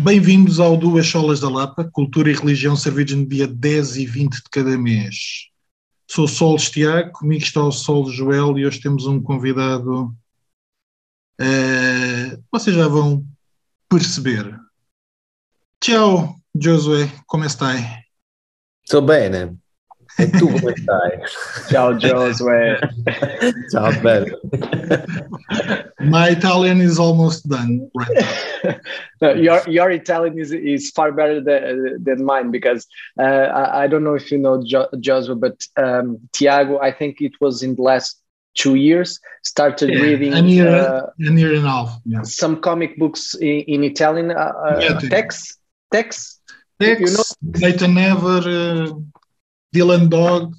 Bem-vindos ao Duas Solas da Lapa, Cultura e Religião servidos no dia 10 e 20 de cada mês. Sou o Sol Tiago, comigo está o Sol Joel e hoje temos um convidado. eh, vocês já vão perceber. Ciao, Josué, como está? Sto bene. E tu come stai? Ciao Josué. Ciao, bello. My Italian is almost done right now. No, your your Italian is is far better than, than mine because uh, I, I don't know if you know jo- Josué, but um, Tiago, I think it was in the last two years started Yeah, reading a year, uh, a year and a half. Yes. some comic books in, in Italian uh, uh, Yeah, too. text text. Tex, You know- Nathan Never, uh, Dylan Dog.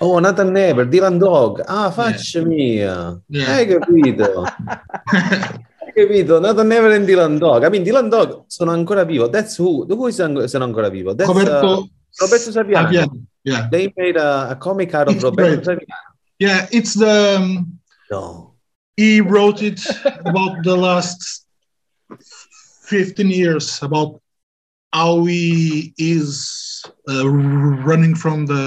Oh, Nathan Never, Dylan Dog. Ah, faccia mia. Yeah. Hai capito? Hai capito? Nathan Never and Dylan Dog. I mean, Dylan Dog sono ancora vivo. That's who. Who sono sono ancora vivo? That's, uh, Roberto Roberto Saviano. Saviano. Yeah. They made a, a comic out of It's Roberto great. Saviano. Yeah, it's the um, No. he wrote it about the last 15 years about how he is uh, running from the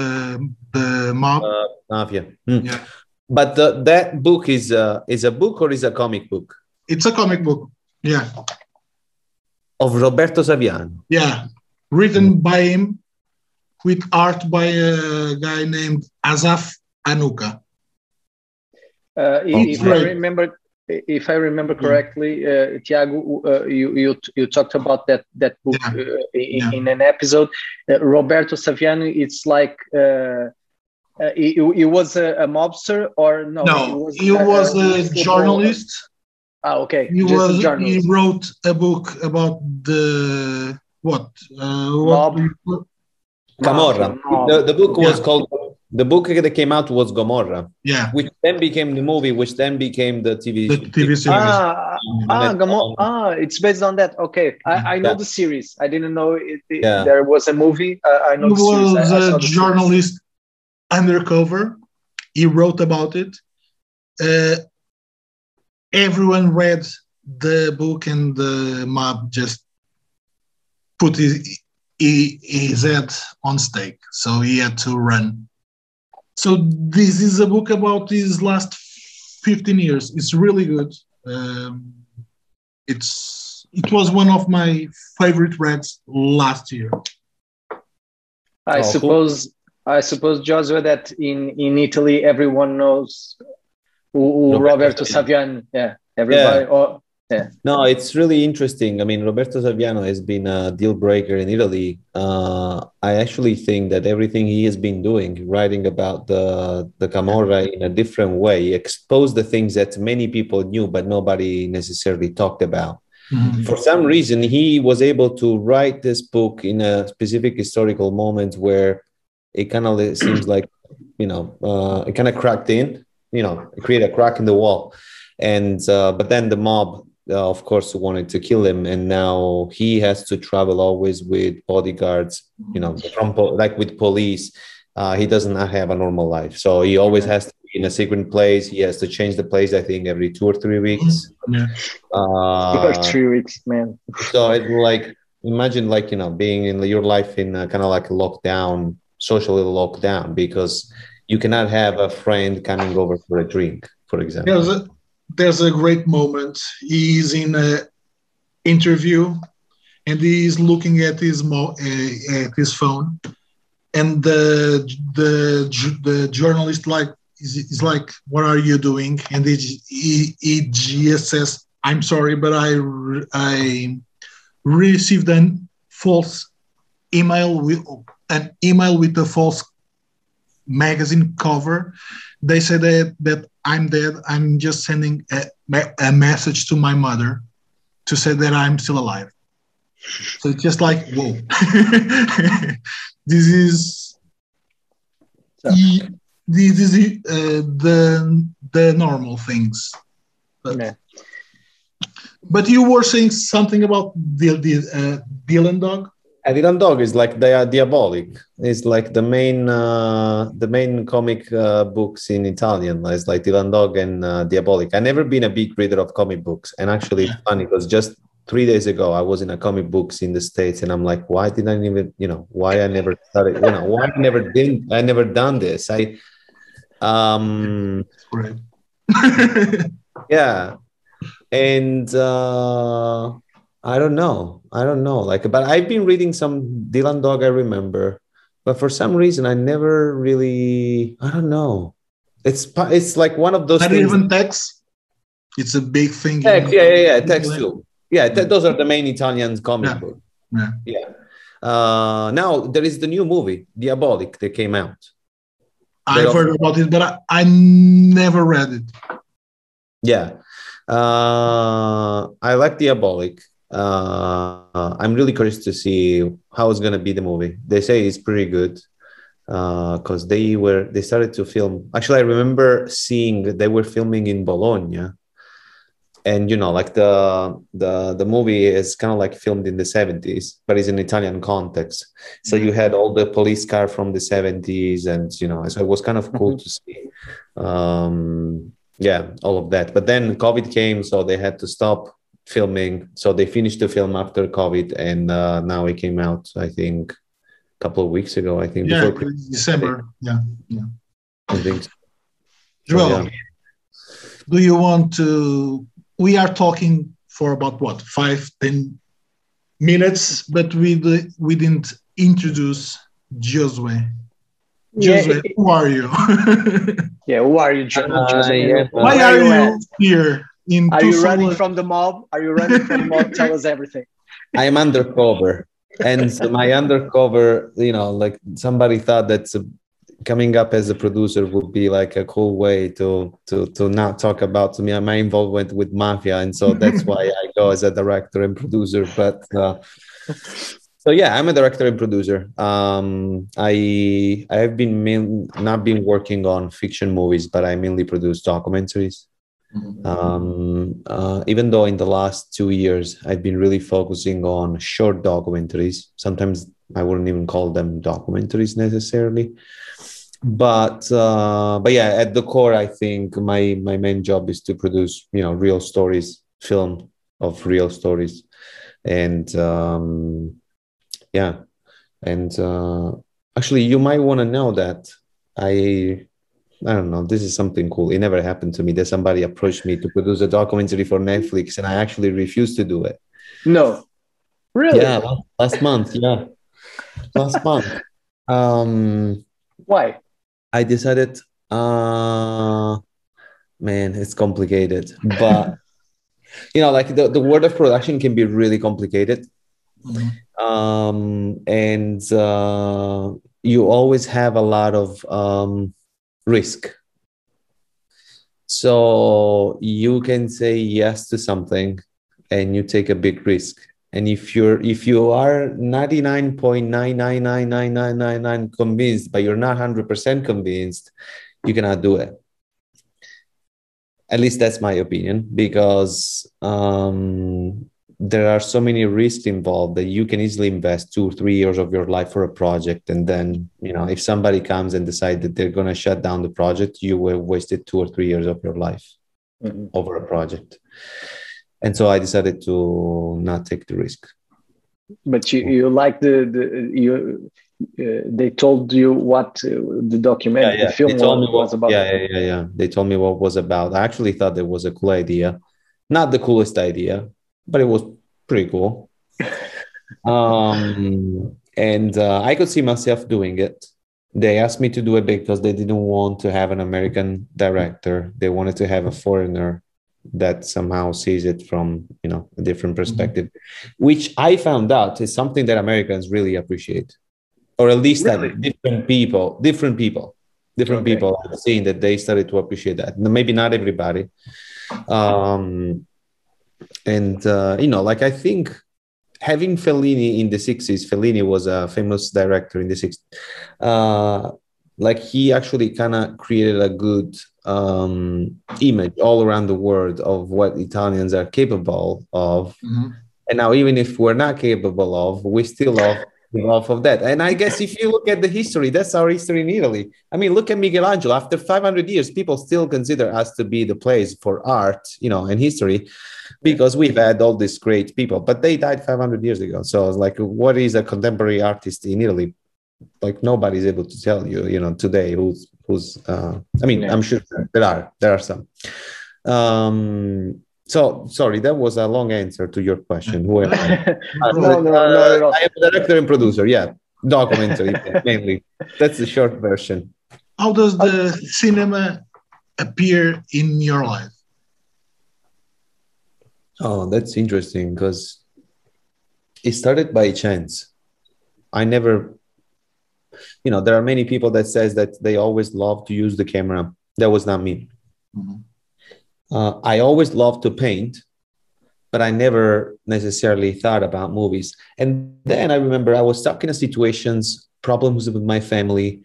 the mob. Uh, mafia. Hmm. Yeah. But the, that book is uh, is a book or is a comic book It's a comic book. Yeah, of Roberto Saviano? yeah, written by him with art by a guy named Asaf Hanuka. Uh, if I remember, if I remember correctly, uh, Tiago, uh, you, you you talked about that that book Yeah. uh, in, Yeah. in an episode. Uh, Roberto Saviano, it's like uh, uh, he, he was a, a mobster or no? No, he was a football- journalist. Ah, okay, He just a was he wrote a book about the what? Uh, what Mob. Camorra. Mob. The, the book was Yeah. called the book that came out was Gomorrah, Yeah, which then became the movie, which then became the TV. the TV series. Ah, ah, And Gamo- ah, it's based on that. Okay, I, I know Yeah. the series. I didn't know it, it- Yeah. there was a movie. Uh, I he know the series. Was I saw a the series. journalist undercover. He wrote about it. Uh, everyone read the book, and the mob just put his, his head on stake. So he had to run. So this is a book about his last 15 years. It's really good. Um, it's it was one of my favorite reads last year. I Oh, cool. suppose I suppose Joshua that in in Italy everyone knows who, who Roberto Roberto Saviano. Saviano. Yeah, everybody. Oh, No, it's really interesting. I mean, Roberto Saviano has been a deal breaker in Italy. Uh, I actually think that everything he has been doing, writing about the the Camorra in a different way, exposed the things that many people knew but nobody necessarily talked about. for some reason he was able to write this book in a specific historical moment where it kind of seems like you know uh, it kind of cracked in you know create a crack in the wall and uh, but then the mob uh, of course wanted to kill him. And now he has to travel always with bodyguards you know from po- like with police. Uh, he doesn't have a normal life. So he always has to be in a secret place. He has to change the place i think every two or three weeks. Yeah. for uh, three weeks, man. so it like imagine like you know being in your life in kind of like a lockdown, socially locked down because you cannot have a friend coming over for a drink, for example. There's a there's a great moment. He's in a interview, and he's looking at his mo- uh, at his phone, and the the the journalist like is, is like, "What are you doing?" And he he, just says, "I'm sorry, but I I received a false email with an email with a false magazine cover. They said that, that I'm dead. I'm just sending a, a message to my mother to say that I'm still alive. So it's just like, whoa. this is e- this is uh, the the normal things. But, Yeah. but you were saying something about the, the uh, Dylan dog. And Dylan Dog is like they are diabolic. It's like the main uh, the main comic uh, books in Italian. It's like Dylan Dog and uh, Diabolik. I've never been a big reader of comic books, and actually, it's funny because just three days ago I was in a comic books in the States and I'm like, why did I even, you know, why I never started, you know, why I never did I never done this. I um Right. yeah. And uh I don't know. I don't know. Like, but I've been reading some Dylan Dog, I remember, but for some reason I never really I don't know. It's it's like one of those Not things. even Tex. It's a big thing. Tex, yeah, yeah, yeah. Tex too. Yeah, th- those are the main Italian comic Yeah. book. Yeah. Yeah. Uh, now there is the new movie, Diabolik, that came out. I've heard about it, but I, I never read it. Yeah. Uh, I like Diabolik. Uh, I'm really curious to see how it's gonna be the movie. They say it's pretty good because they were they started to film. Actually, I remember seeing they were filming in Bologna, and you know, like the the the movie is kind of like filmed in the 70s, but it's in Italian context. So you had all the police car from the 70s, and you know, so it was kind of cool to see. Um, yeah, all of that. But then COVID came, so they had to stop filming. So they finished the film after COVID, and uh, now it came out. I think a couple of weeks ago. I think Yeah, before it's December. Yeah. I think. So, Joel, yeah. do you want to? We are talking for about what five, ten minutes, but we we didn't introduce Josue. Yeah, Josue, who are you? yeah, who are you, Jo- Uh, yeah. Why are you here in Are you Tucson? running from the mob? Are you running from the mob? Tell us everything. I am undercover, and so my undercover, you know, like somebody thought that coming up as a producer would be like a cool way to to to not talk about me my involvement with mafia, and so that's why I go as a director and producer. But uh, so yeah, I'm a director and producer. Um, I I have been main, not been working on fiction movies, but I mainly produce documentaries um, uh, even though in the last two years I've been really focusing on short documentaries. Sometimes I wouldn't even call them documentaries necessarily, but uh, but yeah, at the core, I think my my main job is to produce you know real stories, film of real stories, and um, yeah, and uh, actually, you might want to know that I I don't know. This is something cool. It never happened to me that somebody approached me to produce a documentary for Netflix, and I actually refused to do it. No, really? Yeah, last, month. Yeah, last month. Um, Why? I decided. Uh, man, it's complicated, but you know, like the, the word of production can be really complicated. Mhm. Um, and uh, you always have a lot of um, risk. So you can say yes to something and you take a big risk. And if you're if you are 99.9999999 convinced, but you're not 100% convinced, you cannot do it. At least that's my opinion, because um, there are so many risks involved that you can easily invest two or three years of your life for a project. And then you know if somebody comes and decide that they're going to shut down the project you will wasted two or three years of your life Mhm. over a project. And so i decided to not take the risk. But you, you like the, the you uh, they told you what uh, the document the film they told me was, what, was about. yeah, yeah yeah yeah. They told me what was about. I actually thought it was a cool idea. Not the coolest idea but it was pretty cool. Um and uh, i could see myself doing it. They asked me to do it because they didn't want to have an american director. They wanted to have a foreigner that somehow sees it from you know a different perspective which i found out is something that americans really appreciate. Or at least Really? that different people different people different Okay. people have seen that they started to appreciate that. Maybe not everybody. Um and uh, you know like i think having fellini in the 60s fellini was a famous director in the 60s uh, like he actually kind of created a good um, image all around the world of what italians are capable of Mhm. and now even if we're not capable of we still love off of that. And I guess if you look at the history, that's our history in Italy. I mean, look at Michelangelo. After 500 years, people still consider us to be the place for art, you know, and history, because we've had all these great people. But they died 500 years ago. So it's like, what is a contemporary artist in Italy? Like nobody's able to tell you, you know, today who's who's. Uh, I mean, yeah. I'm sure there are there are some. Um, so sorry, that was a long answer to your question. Who am I? no, no, no, no, I am a director and producer. Yeah, documentary mainly. That's the short version. How does the cinema appear in your life? Oh, that's interesting because it started by chance. I never, you know, there are many people that says that they always love to use the camera. That was not me. Mm-hmm uh, I always loved to paint, but I never necessarily thought about movies. And then I remember I was stuck in a situations, problems with my family.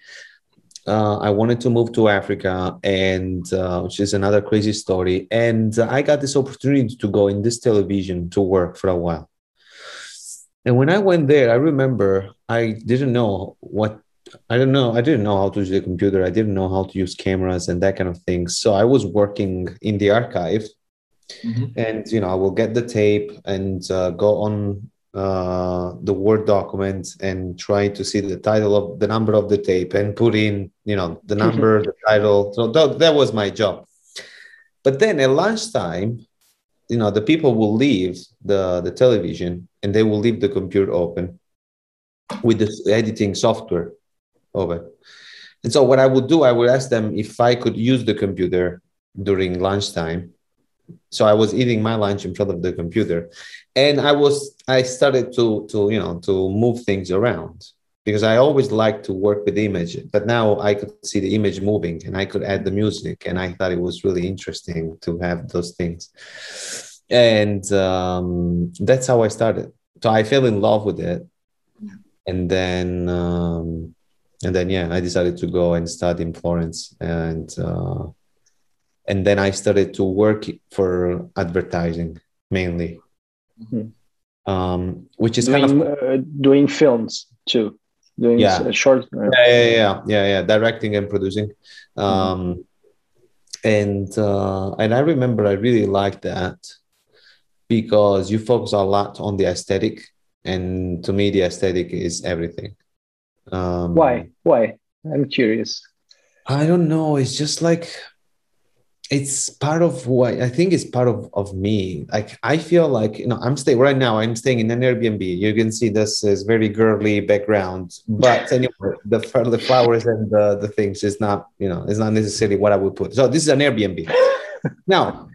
Uh, I wanted to move to Africa, and uh, which is another crazy story. And I got this opportunity to go in this television to work for a while. And when I went there, I remember I didn't know what I don't know. I didn't know how to use the computer. I didn't know how to use cameras and that kind of thing. So I was working in the archive, mm-hmm. and you know, I will get the tape and uh, go on uh, the Word document and try to see the title of the number of the tape and put in, you know, the mm-hmm. number, the title. So that, that was my job. But then at lunchtime, you know, the people will leave the the television and they will leave the computer open with the editing software it. And so what I would do, I would ask them if I could use the computer during lunchtime. So I was eating my lunch in front of the computer, and I was I started to to you know to move things around because I always liked to work with image, but now I could see the image moving and I could add the music, and I thought it was really interesting to have those things, and um, that's how I started. So I fell in love with it, and then. Um, and then yeah i decided to go and study in florence and uh, and then i started to work for advertising mainly mm-hmm. um, which is doing, kind of uh, doing films too doing yeah. short uh, yeah, yeah yeah yeah yeah directing and producing mm-hmm. um, mm-hmm. and uh, and i remember i really liked that because you focus a lot on the aesthetic and to me the aesthetic is everything um, Why? Why? I'm curious. I don't know. It's just like it's part of what I think is part of of me. Like I feel like you know I'm staying right now. I'm staying in an Airbnb. You can see this is very girly background, but anyway, the the flowers and the the things is not you know is not necessarily what I would put. So this is an Airbnb. now,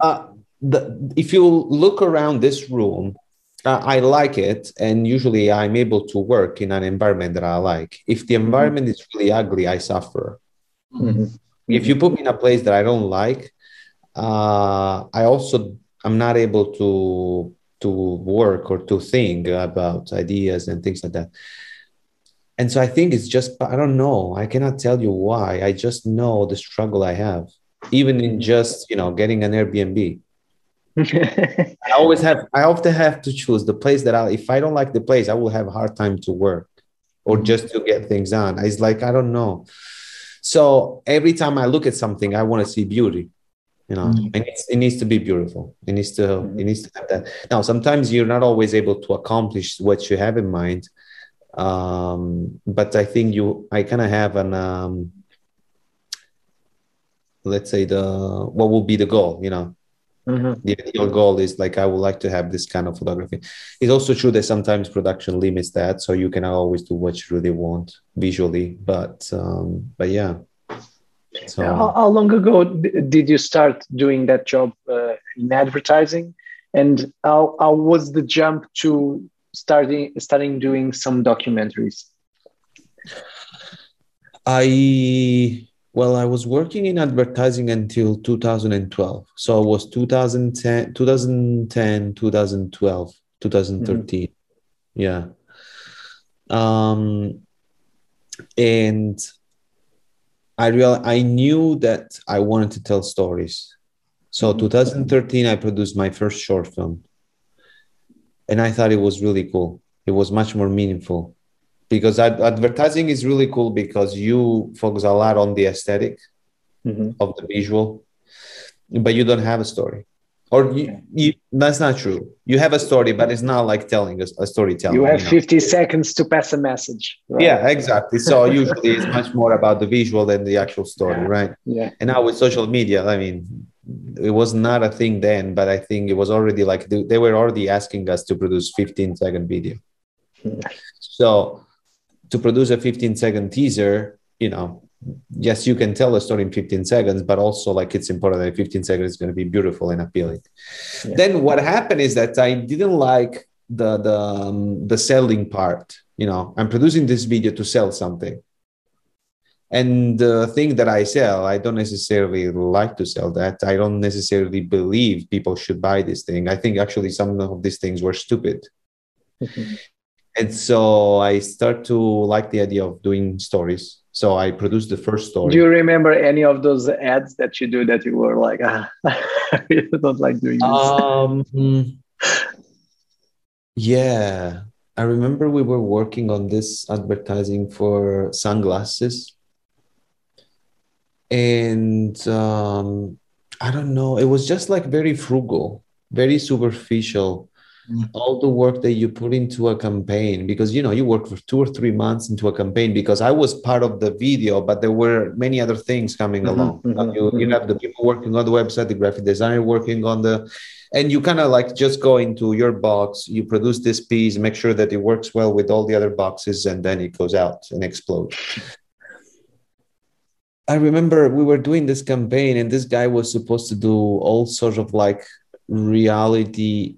uh, the if you look around this room, I like it, and usually I'm able to work in an environment that I like. If the mm-hmm. environment mm-hmm. is really ugly, I suffer. Mm-hmm. If you put me in a place that I don't like, uh, I also I'm not able to to work or to think about ideas and things like that. And so I think it's just I don't know. I cannot tell you why. I just know the struggle I have, even in just you know getting an Airbnb. I always have I often have to choose the place that I if I don't like the place, I will have a hard time to work or mm-hmm. just to get things done. It's like I don't know. So every time I look at something, I want to see beauty. You know, mm-hmm. and it needs to be beautiful. It needs to mm-hmm. it needs to have that. Now, sometimes you're not always able to accomplish what you have in mind. Um, but I think you I kind of have an um let's say the what will be the goal, you know Mm-hmm. The ideal goal is like I would like to have this kind of photography. It's also true that sometimes production limits that, so you cannot always do what you really want visually. But um, but yeah. So, how, how, long ago did you start doing that job uh, in advertising, and how, how was the jump to starting starting doing some documentaries? I well, I was working in advertising until 2012. So it was 2010, 2010, 2012, 2013. Mm-hmm. Yeah. Um, and I real I knew that I wanted to tell stories. So mm-hmm. 2013, I produced my first short film, and I thought it was really cool. it was much more meaningful because ad- advertising is really cool because you focus a lot on the esthetic Mm-hmm. of the visual but you don't have a story or you, you that's not true you have a story but it's not like telling a, a storytelling You have know? 50 seconds to pass a message. right? yeah exactly so usually it's much more about the visual than the actual story Yeah. right Yeah. and now with social media i mean it was not a thing then but i think it was already like they, they were already asking us to produce 15 second video Hmm. so to produce a 15 second teaser you know yes you can tell a story in 15 seconds but also like it's important that 15 seconds is going to be beautiful and appealing. Yeah. then what happened is that i didn't like the the um, the selling part you know. I'm producing this video to sell something. And the thing that i sell i don't necessarily like to sell that. I don't necessarily believe people should buy this thing. I think actually some of these things were stupid and so i start to like the idea of doing stories. So i produced the first story. Do you remember any of those ads that you do that you were like, ah, I really don't like doing this? um yeah. I remember we were working on this advertising for sunglasses. And um i don't know. It was just like very frugal very superficial. All the work that you put into a campaign because you know you work for two or three months into a campaign because i was part of the video but there were many other things coming Mhm, along. mhm, you, you mhm. have the people working on the website the graphic designer working on the and you kind of like just go into your box you produce this piece make sure that it works well with all the other boxes and then it goes out and explodes. I remember we were doing this campaign and this guy was supposed to do all sorts of like reality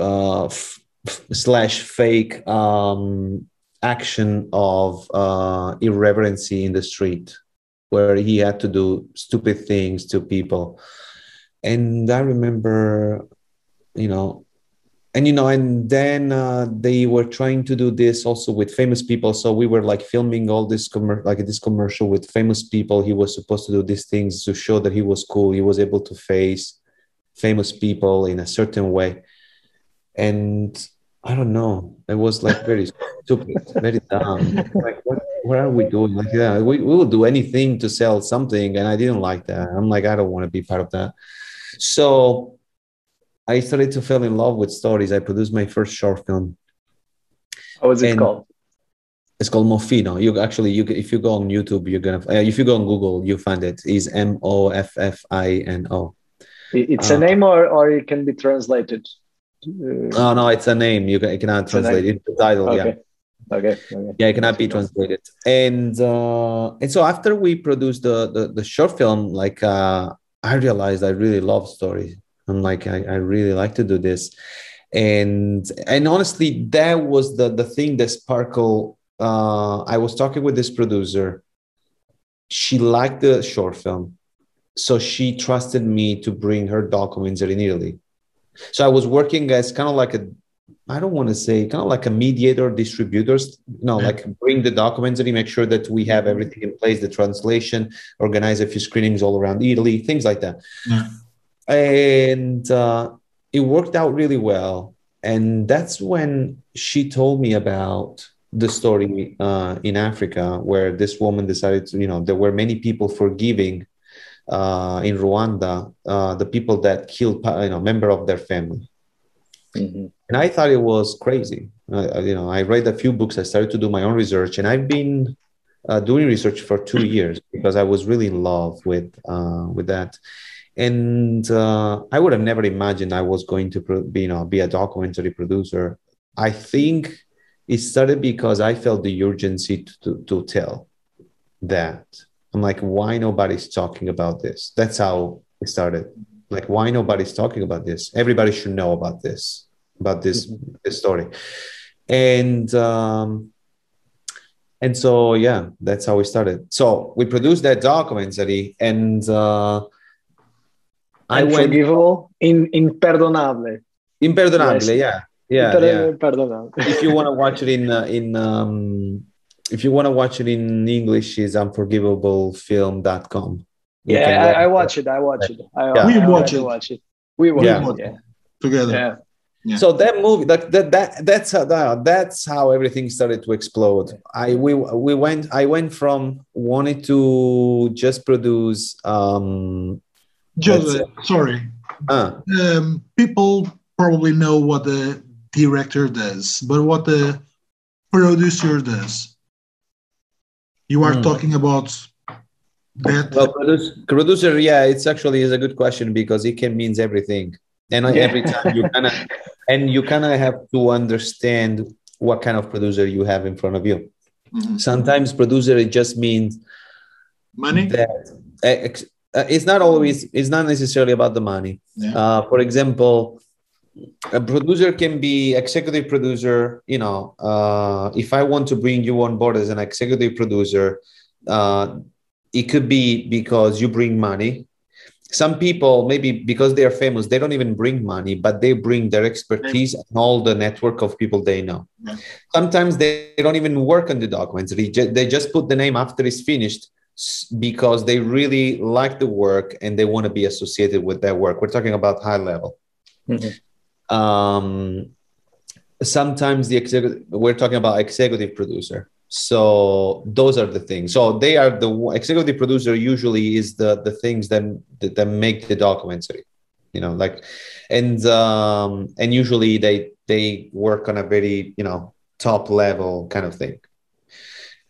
uh, f- slash fake um, action of uh, irreverency in the street where he had to do stupid things to people. And i remember you know and you know and then uh, they were trying to do this also with famous people. So we were like filming all this commer- like this commercial with famous people. He was supposed to do these things to show that he was cool. He was able to face famous people in a certain way and i don't know it was like very stupid very dumb like what, what are we doing like yeah we, we will do anything to sell something and i didn't like that i'm like i don't want to be part of that so i started to fall in love with stories i produced my first short film What was it and- called? it's called Moffino. You actually, you if you go on YouTube, you're gonna. Uh, if you go on Google, you find it. Is M O F F I N O. It's a uh, name or, or it can be translated? Uh, Oh no, it's a name. You can, you cannot translate it. The title, yeah. okay. Okay. okay. yeah it cannot be translated and uh and so after we produced the the, the short film like uh i realized i really love stories i'm like I, I really like to do this and and honestly that was the the thing that sparkle uh i was talking with this producer she liked the short film so she trusted me to bring her documents in italy so i was working as kind of like a I don't want to say kind of like a mediator, distributors, you know, Yeah. like bring the documents and make sure that we have everything in place, the translation, organize a few screenings all around Italy, things like that. Yeah. And uh, it worked out really well. And that's when she told me about the story uh, in Africa, where this woman decided to, you know, there were many people forgiving uh, in Rwanda uh, the people that killed, you know, member of their family Mhm. and I thought it was crazy. Uh, you know, I read a few books. I started to do my own research, and I've been uh, doing research for two years because I was really in love with uh, with that. And uh, I would have never imagined I was going to pro- be, you know, be a documentary producer. I think it started because I felt the urgency to, to, to tell that. I'm like, why nobody's talking about this? That's how it started. Like why nobody's talking about this? Everybody should know about this about this this story. And um and so yeah that's how we started. So we produced that documentary and uh i went Unforgivable, in imperdonable. imperdonable yeah. Yeah yeah. Imperdonable. if you want to watch it in uh, in um if you want to watch it in english is unforgivablefilm.com You can Yeah, I, I watch it. I watch it. I, Yeah. We I watch it. watch it. We watch Yeah. it. Yeah. together. Yeah. Yeah. So that movie, that, that, that that's how that's how everything started to explode. I we we went. I went from wanting to just produce. um Just sorry. Uh, um, people probably know what the director does, but what the producer does. You are mm. talking about that. Well, producer, yeah, it's actually is a good question because it can means everything, and yeah. every time you kind of and you kind of have to understand what kind of producer you have in front of you. Mm-hmm. Sometimes producer it just means money. That uh, it's not always. It's not necessarily about the money. Yeah. Uh, for example, a producer can be executive producer. You know, uh, if I want to bring you on board as an executive producer, uh, it could be because you bring money some people maybe because they are famous they don't even bring money but they bring their expertise and all the network of people they know yeah. sometimes they, don't even work on the documents they, they just put the name after it's finished because they really like the work and they want to be associated with that work we're talking about high level mm-hmm. Um, sometimes the executive we're talking about executive producer. So those are the things. So they are the executive producer usually is the the things that that, that make the documentary you know like and um and usually they they work on a very you know top level kind of thing.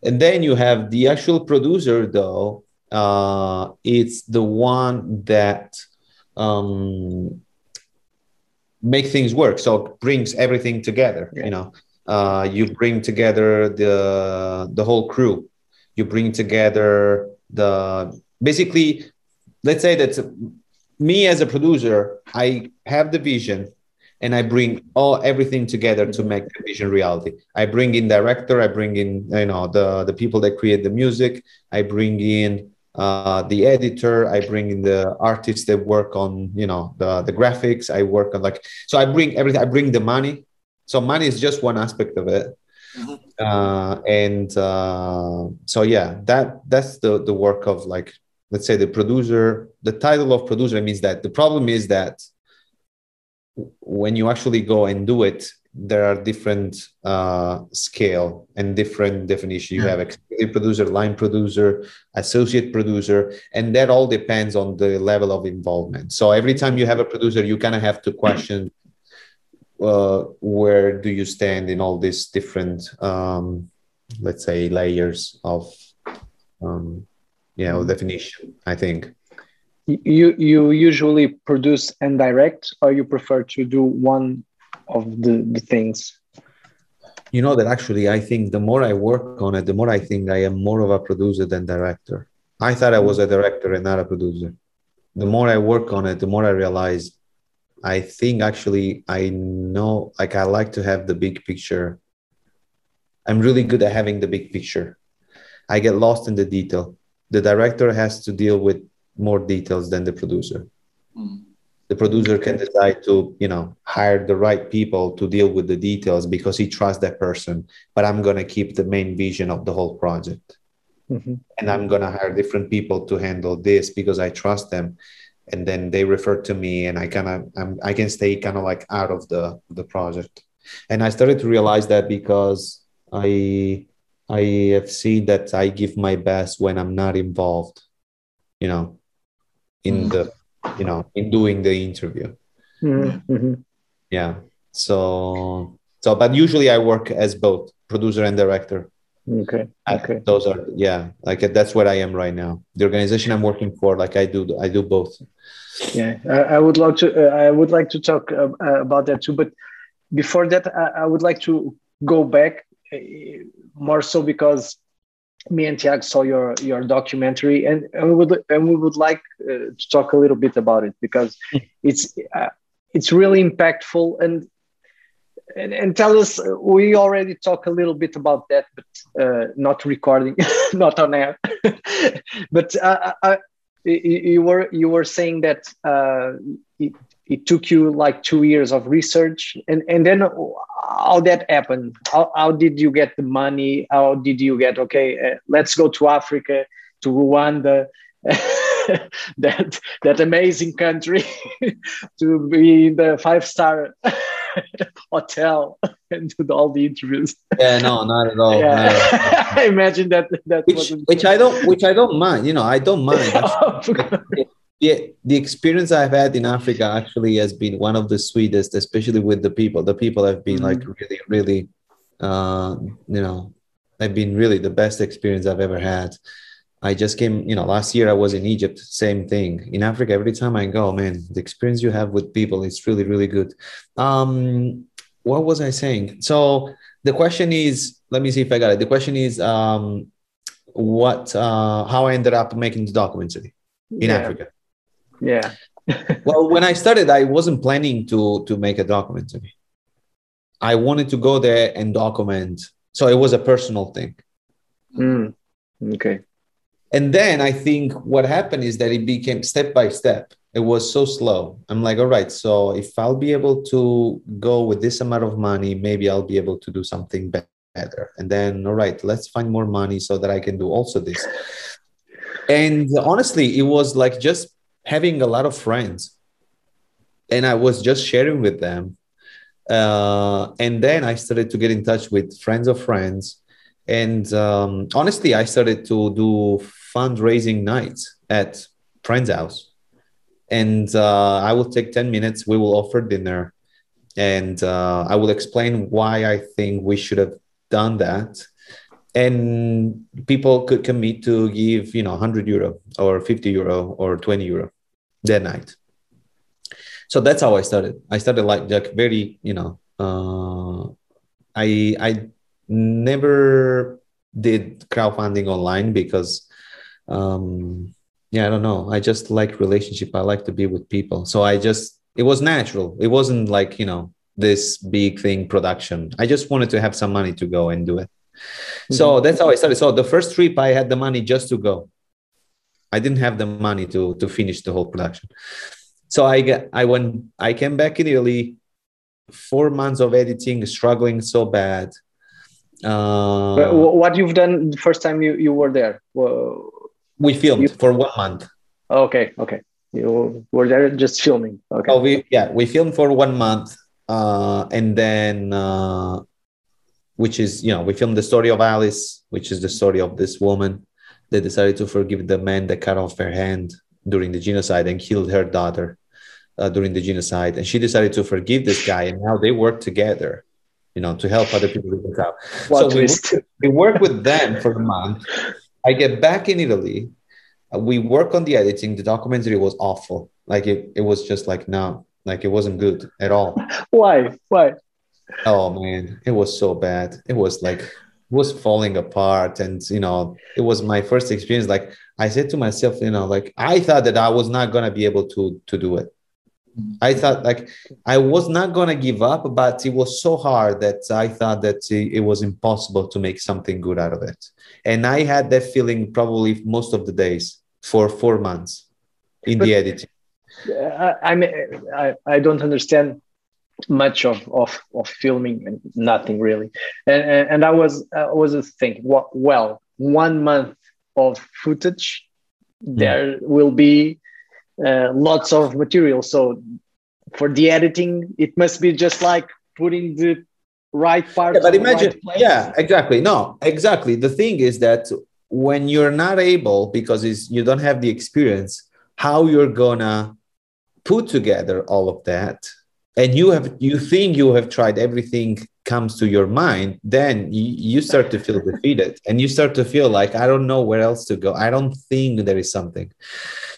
And then you have the actual producer though uh it's the one that um make things work. So brings everything together yeah. you know. Uh, you bring together the the whole crew. You bring together the basically let's say that me as a producer i have the vision and i bring all everything together to make the vision reality. I bring in director i bring in you know the the people that create the music. I bring in uh, the editor i bring in the artists that work on you know the the graphics. I work on like so i bring everything i bring the money. So money is just one aspect of it. Mm-hmm. uh, and uh, so yeah that that's the the work of like let's say the producer the title of producer means that the problem is that when you actually go and do it there are different uh, scale and different definition you yeah. have executive producer line producer associate producer and that all depends on the level of involvement so every time you have a producer you kind of have to question uh, where do you stand in all these different, um, let's say, layers of, um, you know, definition? I think. You you usually produce and direct, or you prefer to do one of the, the things? You know that actually, I think the more I work on it, the more I think I am more of a producer than director. I thought I was a director and not a producer. The more I work on it, the more I realize I think actually I know like I like to have the big picture. I'm really good at having the big picture. I get lost in the detail. The director has to deal with more details than the producer. Mm. The producer can decide to, you know, hire the right people to deal with the details because he trusts that person. But I'm gonna keep the main vision of the whole project. Mm-hmm. And I'm gonna hire different people to handle this because I trust them and then they refer to me and i kind of i can stay kind of like out of the the project and i started to realize that because i i have seen that i give my best when i'm not involved you know in mm. the you know in doing the interview. Mm-hmm. yeah. So so but usually i work as both producer and director. Okay okay. those are yeah like that's what i am right now. The organization i'm working for like i do i do both. Yeah i, I would like to uh, i would like to talk uh, uh, about that too but before that I, I, would like to go back uh, more so because me and Tiago saw your your documentary and, and we would and we would like uh, to talk a little bit about it because it's uh, it's really impactful and and, and tell us we already talked a little bit about that but uh, not recording not on air. But uh, I, you were you were saying that uh, it, took you like two years of research and and then how that happened how, how did you get the money how did you get okay uh, let's go to africa to rwanda that that amazing country to be in the five star hotel and do all the interviews. Yeah, no, not at all. Yeah. not at all. I imagine that that Which, wasn't. which I don't, which I don't mind. You know, I don't mind. Actually, the, the experience I've had in Africa actually has been one of the sweetest, especially with the people. The people have been like really, really, uh, you know, they've been really the best experience I've ever had. I just came, you know, last year I was in Egypt, same thing. In Africa, every time I go, man, the experience you have with people is really, really good. Um, what was I saying? So the question is, let me see if I got it. The question is, um, what, uh, how I ended up making the documentary in yeah. Africa. Yeah. well, when I started, I wasn't planning to to make a documentary. I wanted to go there and document. So it was a personal thing. Mm. Okay. And then I think what happened is that it became step by step. It was so slow. I'm like, all right, so if I'll be able to go with this amount of money, maybe I'll be able to do something better. And then, all right, let's find more money so that I can do also this. And honestly, it was like just having a lot of friends. And I was just sharing with them. Uh, and then I started to get in touch with friends of friends. And um, honestly, I started to do fundraising nights at friends' house. And uh, I will take 10 minutes. We will offer dinner. And uh, I will explain why I think we should have done that. And people could commit to give, you know, 100 euro or 50 euro or 20 euro that night. So that's how I started. I started like, like very, you know, uh, I I never did crowdfunding online because um yeah i don't know. I just like relationship. I like to be with people. So i just it was natural. It wasn't like you know this big thing production. I just wanted to have some money to go and do it mm-hmm. so that's how i started so the first trip i had the money just to go i didn't have the money to to finish the whole production so i get i went i came back in italy four months of editing struggling so bad uh, what you've done the first time you, you were there? We filmed you, for one month. Okay, okay. You were there just filming. Okay. Oh, we yeah, we filmed for one month, uh, and then uh, which is you know we filmed the story of Alice, which is the story of this woman that decided to forgive the man that cut off her hand during the genocide and killed her daughter uh, during the genocide, and she decided to forgive this guy, and now they work together you know, to help other people out. So we, we work with them for a month. I get back in Italy. Uh, we work on the editing. The documentary was awful. Like it, it was just like no, like it wasn't good at all. Why? Why? Oh man, it was so bad. It was like it was falling apart, and you know, it was my first experience. Like I said to myself, you know, like I thought that I was not gonna be able to to do it. Mm-hmm. I thought like I was not gonna give up, but it was so hard that I thought that it was impossible to make something good out of it. And I had that feeling probably most of the days for four months in but, the editing. I, I mean, I, I don't understand much of, of, of filming and nothing really. And, and, and I was I was thinking, well, well, one month of footage, mm. there will be uh, lots of material. So for the editing, it must be just like putting the right part. Yeah, but imagine, right yeah, exactly. No, exactly. The thing is that when you're not able because you don't have the experience, how you're gonna put together all of that, and you have you think you have tried everything comes to your mind, then you, you start to feel defeated and you start to feel like I don't know where else to go. I don't think there is something.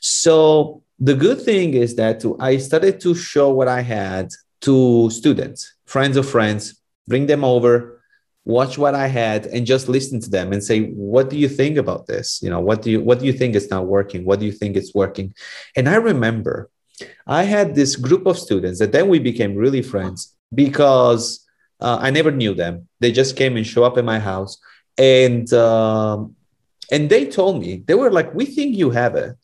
So the good thing is that I started to show what I had to students, friends of friends, bring them over, watch what I had, and just listen to them and say, "What do you think about this? You know, what do you what do you think is not working? What do you think is working?" And I remember I had this group of students that then we became really friends because uh, I never knew them. They just came and show up at my house, and um, and they told me they were like, "We think you have it."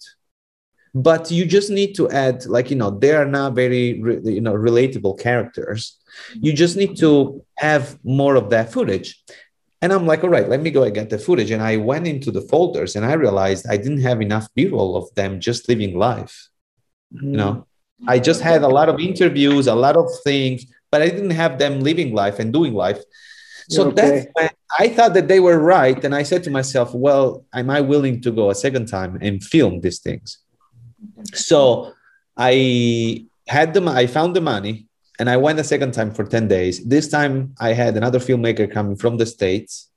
but you just need to add like you know they are not very you know relatable characters you just need to have more of that footage and i'm like all right let me go and get the footage and i went into the folders and i realized i didn't have enough b-roll of them just living life. Mm-hmm. you know i just had a lot of interviews a lot of things but I didn't have them living life and doing life. So Okay. that's when I thought that they were right. And I said to myself, well, am I willing to go a second time and film these things? So I had the, I found the money and I went a second time for 10 days. This time I had another filmmaker coming from the States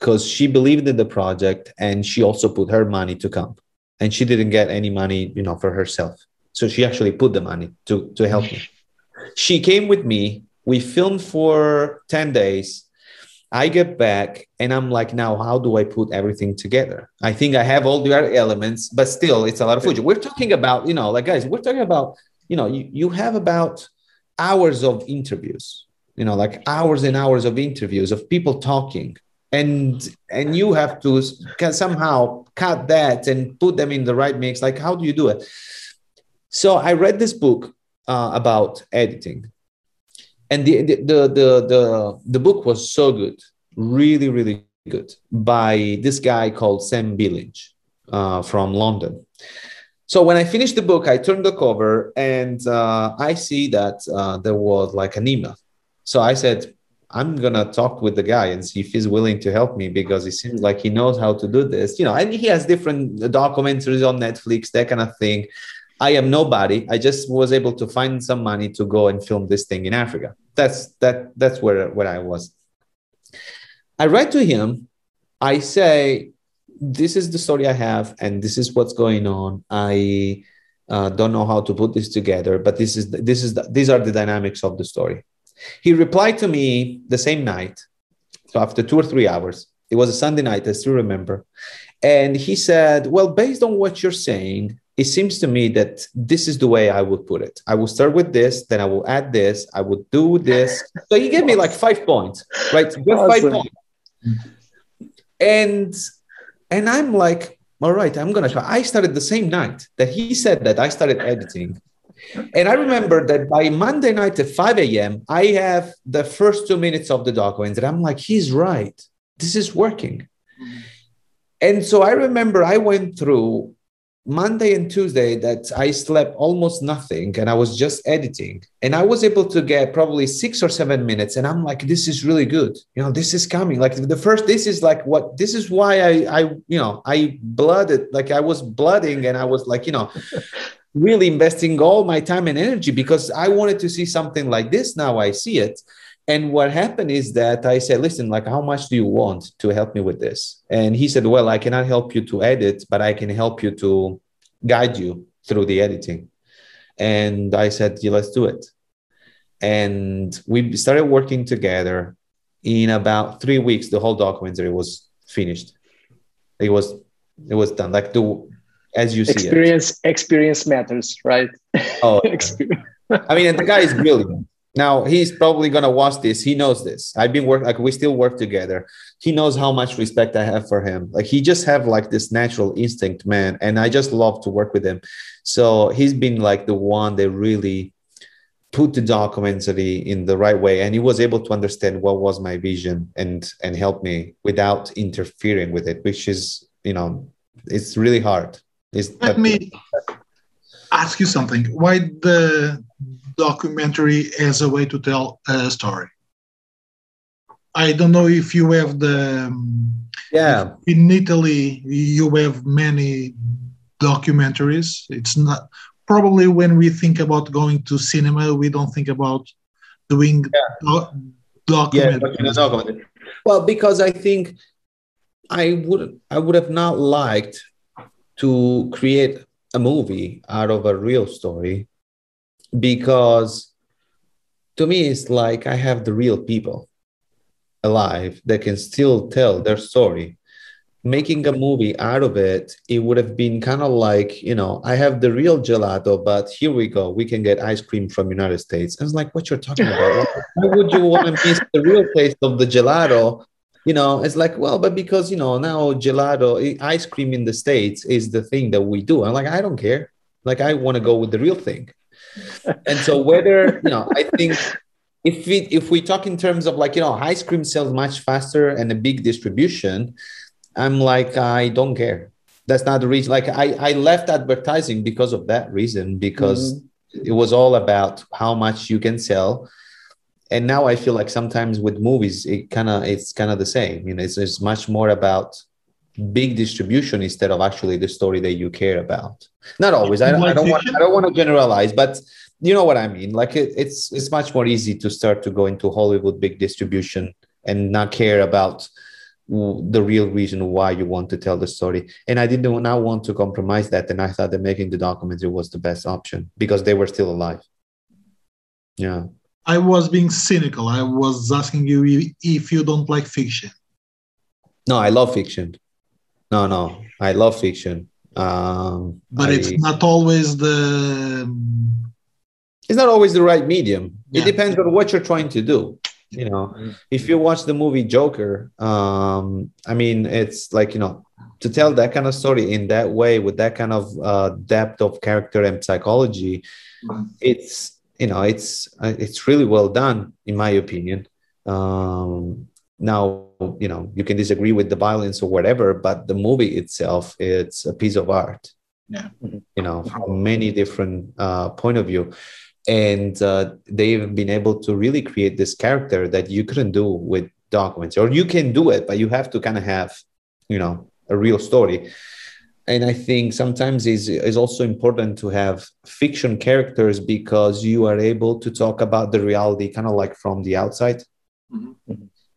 because she believed in the project and she also put her money to come and she didn't get any money, you know, for herself. So she actually put the money to, to help me. She came with me. We filmed for 10 days. I get back and I'm like, now how do I put everything together? I think I have all the other elements, but still it's a lot of footage. We're talking about, you know, like guys, we're talking about, you know, you, you have about hours of interviews, you know, like hours and hours of interviews of people talking. And and you have to somehow cut that and put them in the right mix. Like, how do you do it? So I read this book uh, about editing, and the, the the the the the book was so good, really really good, by this guy called Sam Billinge uh, from London. So when I finished the book, I turned the cover and uh, I see that uh, there was like an email. So I said, I'm gonna talk with the guy and see if he's willing to help me because it seems like he knows how to do this, you know. And he has different documentaries on Netflix, that kind of thing. I am nobody. I just was able to find some money to go and film this thing in Africa. That's that. That's where where I was. I write to him. I say, "This is the story I have, and this is what's going on. I uh, don't know how to put this together, but this is this is the, these are the dynamics of the story." He replied to me the same night. So after two or three hours, it was a Sunday night. I still remember, and he said, "Well, based on what you're saying." It seems to me that this is the way I would put it. I will start with this, then I will add this, I will do this. So he gave me like five points, right? Just five points. And and I'm like, all right, I'm gonna try. I started the same night that he said that I started editing. And I remember that by Monday night at 5 a.m., I have the first two minutes of the document, and I'm like, he's right. This is working. Mm-hmm. And so I remember I went through Monday and Tuesday that I slept almost nothing and I was just editing. And I was able to get probably six or seven minutes. And I'm like, this is really good. You know, this is coming. Like the first, this is like what this is why I I you know I blooded, like I was blooding and I was like, you know, really investing all my time and energy because I wanted to see something like this. Now I see it. And what happened is that I said, listen, like, how much do you want to help me with this? And he said, well, I cannot help you to edit, but I can help you to guide you through the editing. And I said, yeah, let's do it. And we started working together. In about three weeks, the whole documentary was finished. It was, it was done. Like the, as you see it. experience experience matters, right? Oh, Experience. I mean, and the guy is brilliant. Now he's probably gonna watch this. He knows this. I've been working like we still work together. He knows how much respect I have for him. Like he just have like this natural instinct, man, and I just love to work with him. So he's been like the one that really put the documentary in the right way, and he was able to understand what was my vision and and help me without interfering with it, which is you know it's really hard. It's Let me ask you something. Why the documentary as a way to tell a story? I don't know if you have the. um, yeah. In Italy, you have many documentaries. It's not probably when we think about going to cinema, we don't think about doing doc- Yeah, documentaries. documentary. Well, because I think I would I would have not liked to create a movie out of a real story because to me it's like I have the real people alive that can still tell their story. Making a movie out of it, it would have been kind of like, you know, I have the real gelato, but here we go. We can get ice cream from United States. And it's like, what you're talking about? Why would you want to miss the real taste of the gelato? You know, it's like, well, but because, you know, now gelato, ice cream in the States is the thing that we do. I'm like, I don't care. Like, I want to go with the real thing. And so, whether, you know, I think if we if we talk in terms of like you know ice cream sells much faster and a big distribution i'm like i don't care. That's not the reason. Like i i left advertising because of that reason because mm-hmm. it was all about how much you can sell. And now I feel like sometimes with movies, it kind of it's kind of the same. You know, it's, it's much more about big distribution instead of actually the story that you care about. Not always. I, I don't want I don't want to generalize, but you know what I mean. Like it, it's it's much more easy to start to go into Hollywood big distribution and not care about the real reason why you want to tell the story. And I did not want to compromise that. And I thought that making the documentary was the best option because they were still alive. Yeah. I was being cynical. I was asking you if you don't like fiction. No, I love fiction. No, no, I love fiction. Um, but I, it's not always the. It's not always the right medium. Yeah. It depends on what you're trying to do. You know, if you watch the movie Joker, um, I mean, it's like you know, to tell that kind of story in that way with that kind of uh, depth of character and psychology, mm-hmm. it's you know it's uh, it's really well done in my opinion um, now you know you can disagree with the violence or whatever but the movie itself it's a piece of art. Yeah. You know from many different uh, point of view. And uh, they've been able to really create this character that you couldn't do with documents. Or you can do it but you have to kind of have you know a real story. And I think sometimes is is also important to have fiction characters because you are able to talk about the reality kind of like from the outside, mm-hmm.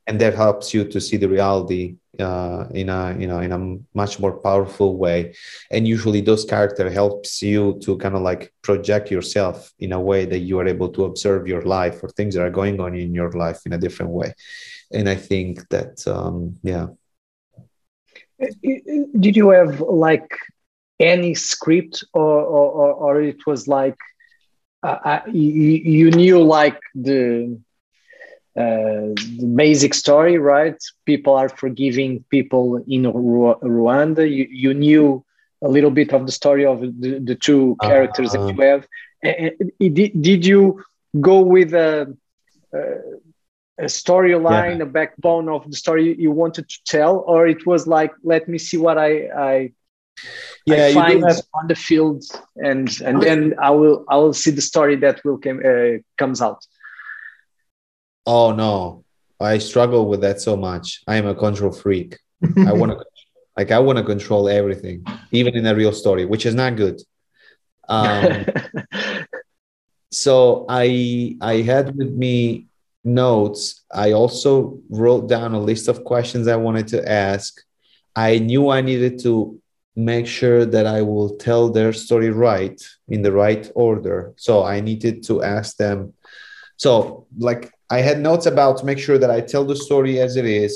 And that helps you to see the reality uh, in a you know in a much more powerful way. And usually those character helps you to kind of like project yourself in a way that you are able to observe your life or things that are going on in your life in a different way. And I think that um, yeah did you have like any script or or, or it was like uh, uh you, you, knew like uh, the basic story right people are forgiving people in Ru- rwanda you, you knew a little bit of the story of the, the two uh-huh. characters uh, that you have did, did you go with a, a a storyline, yeah. a backbone of the story you wanted to tell, or it was like, let me see what I I, yeah, I find have... on the field, and and then I will I will see the story that will come uh, comes out. Oh no, I struggle with that so much. I am a control freak. I want to like I want to control everything, even in a real story, which is not good. Um, so I I had with me notes, I also wrote down a list of questions I wanted to ask. I knew I needed to make sure that I will tell their story right in the right order. So I needed to ask them. So, like, I had notes about to make sure that I tell the story as it is.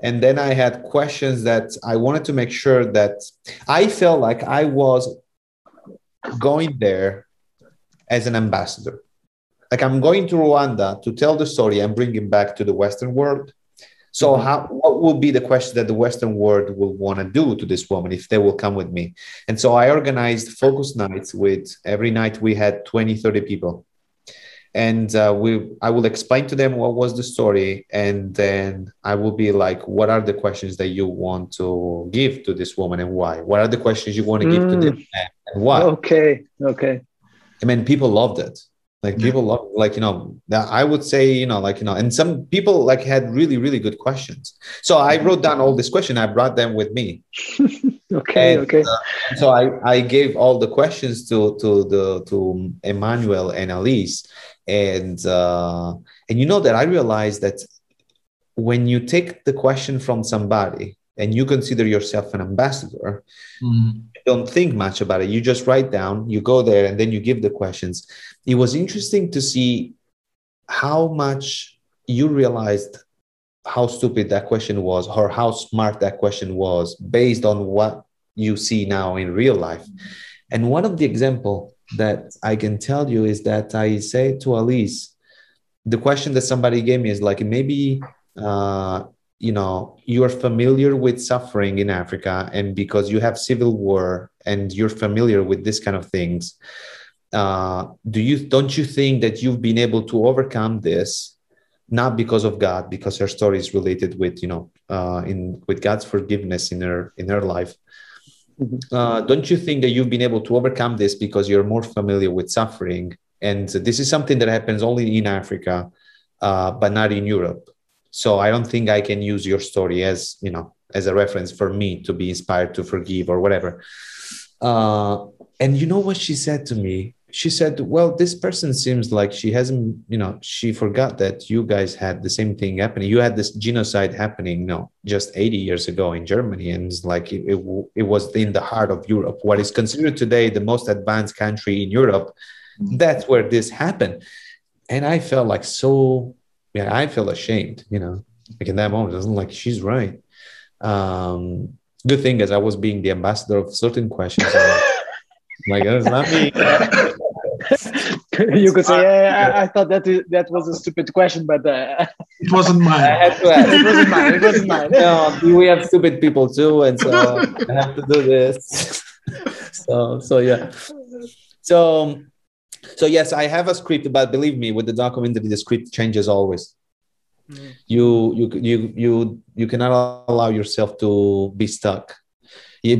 And then I had questions that I wanted to make sure that I felt like I was going there as an ambassador like I'm going to Rwanda to tell the story and bring him back to the Western world. So mm-hmm. how what will be the question that the Western world will want to do to this woman if they will come with me? And so I organized focus nights with every night we had 20, 30 people. And uh, we I will explain to them what was the story, and then I will be like, what are the questions that you want to give to this woman and why? What are the questions you want to give mm. to them and why? Okay, okay. I mean, people loved it like people love like you know that i would say you know like you know and some people like had really really good questions so i wrote down all this question i brought them with me okay and, okay uh, so i i gave all the questions to to the to emmanuel and alice and uh and you know that i realized that when you take the question from somebody and you consider yourself an ambassador mm-hmm. don't think much about it. You just write down you go there and then you give the questions. It was interesting to see how much you realized how stupid that question was or how smart that question was based on what you see now in real life. And one of the example that i can tell you is that i say to alice the question that somebody gave me is like maybe uh, you know you're familiar with suffering in africa and because you have civil war and you're familiar with this kind of things uh, do you don't you think that you've been able to overcome this not because of god because her story is related with you know uh, in with god's forgiveness in her in her life. Uh, don't you think that you've been able to overcome this because you're more familiar with suffering and this is something that happens only in africa uh, but not in Europe. So I don't think I can use your story as you know as a reference for me to be inspired to forgive or whatever. Uh, and you know what she said to me? She said, "Well, this person seems like she hasn't, you know, she forgot that you guys had the same thing happening. You had this genocide happening, no, just 80 years ago in Germany, and it's like it, it, it was in the heart of Europe, what is considered today the most advanced country in Europe. That's where this happened." And I felt like so, yeah, I felt ashamed, you know, like in that moment. I was like, she's right. Um, good thing is I was being the ambassador of certain questions. like that's not me. you could say, yeah, I, I, thought that that was a stupid question, but uh, it wasn't mine. I had to ask. it wasn't mine. It wasn't mine. no, we have stupid people too, and so I have to do this. so, so yeah. So, so yes, I have a script, but believe me, with the documentary, the script changes always. Mm. You, you, you, you, you cannot allow yourself to be stuck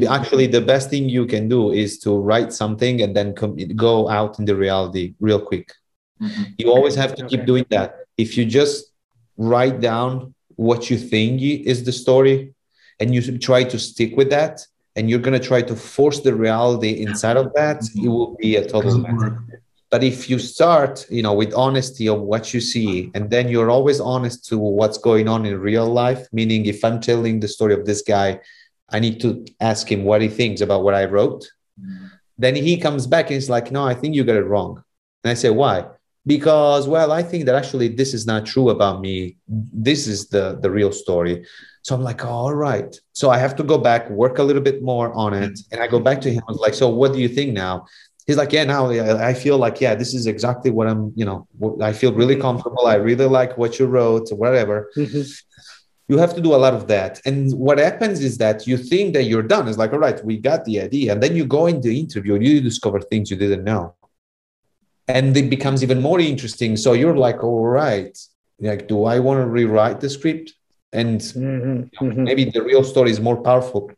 actually the best thing you can do is to write something and then com- go out in the reality real quick. Mm-hmm. you always have to keep doing that. If you just write down what you think is the story and you try to stick with that and you're going to try to force the reality inside of that it will be a total mess. but if you start you know with honesty of what you see and then you're always honest to what's going on in real life meaning if i'm telling the story of this guy I need to ask him what he thinks about what I wrote. Then he comes back and he's like, No, I think you got it wrong. And I say, Why? Because, well, I think that actually this is not true about me. This is the, the real story. So I'm like, all right. So I have to go back, work a little bit more on it. And I go back to him. I was like, so what do you think now? He's like, yeah, now I feel like, yeah, this is exactly what I'm, you know, I feel really comfortable. I really like what you wrote, whatever. Mm-hmm you have to do a lot of that. And what happens is that you think that you're done. It's like all right we got the idea. And then you go in the interview and you discover things you didn't know. And it becomes even more interesting. So you're like all right like do i want to rewrite the script? And mm-hmm. You know, maybe the real story is more powerful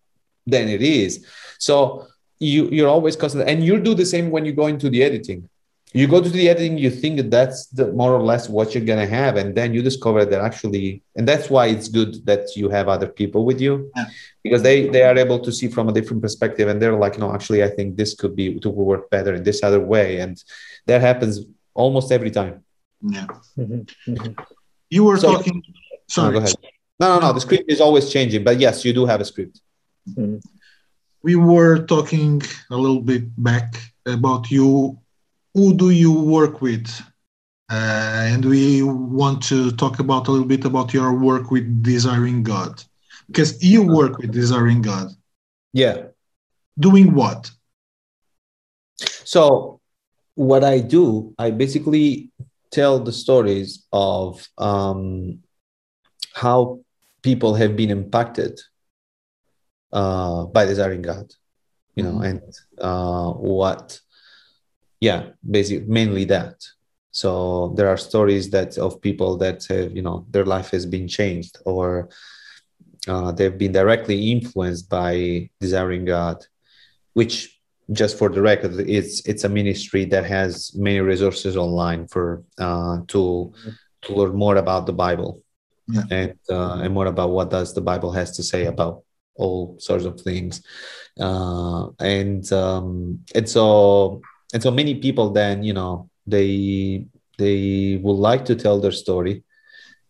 than it is. So you you're always constant and you do the same when you go into the editing you go to the editing you think that that's the more or less what you're going to have and then you discover that actually and that's why it's good that you have other people with you yeah. because they they are able to see from a different perspective and they're like no actually i think this could be to work better in this other way and that happens almost every time yeah mm-hmm. Mm-hmm. you were so, talking sorry no, go ahead. no no no the script is always changing but yes you do have a script mm-hmm. we were talking a little bit back about you who do you work with? Uh, and we want to talk about a little bit about your work with Desiring God, because you work with Desiring God. Yeah. Doing what? So, what I do, I basically tell the stories of um, how people have been impacted uh, by desiring God, you know, mm-hmm. and uh, what yeah basically mainly that so there are stories that of people that have you know their life has been changed or uh, they've been directly influenced by desiring god which just for the record it's it's a ministry that has many resources online for uh, to to learn more about the bible yeah. and uh, and more about what does the bible has to say about all sorts of things uh, and um, and so and so many people then you know they they would like to tell their story.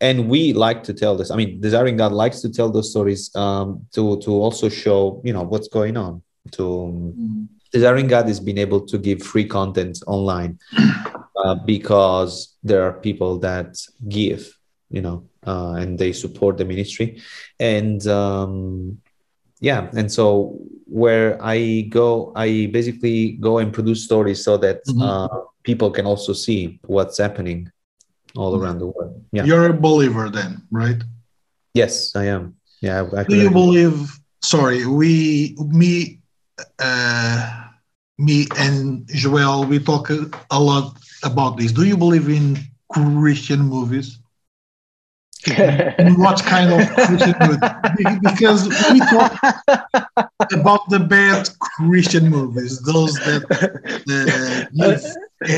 And we like to tell this i mean desiring god likes to tell those stories um, to to also show you know what's going on. To mm-hmm. desiring god has been able to give free content online uh, because there are people that give you know uh, and they support the ministry. And um, yeah and so where i go i basically go and produce stories so that mm-hmm. uh, people can also see what's happening all mm-hmm. around the world. Yeah. You're a believer then right? Yes i am. Yeah I, do you believe sorry we me uh, me and joel we talk a lot about this. Do you believe in christian movies what kind of Christian movie? Because we talk about the bad Christian movies, those that uh,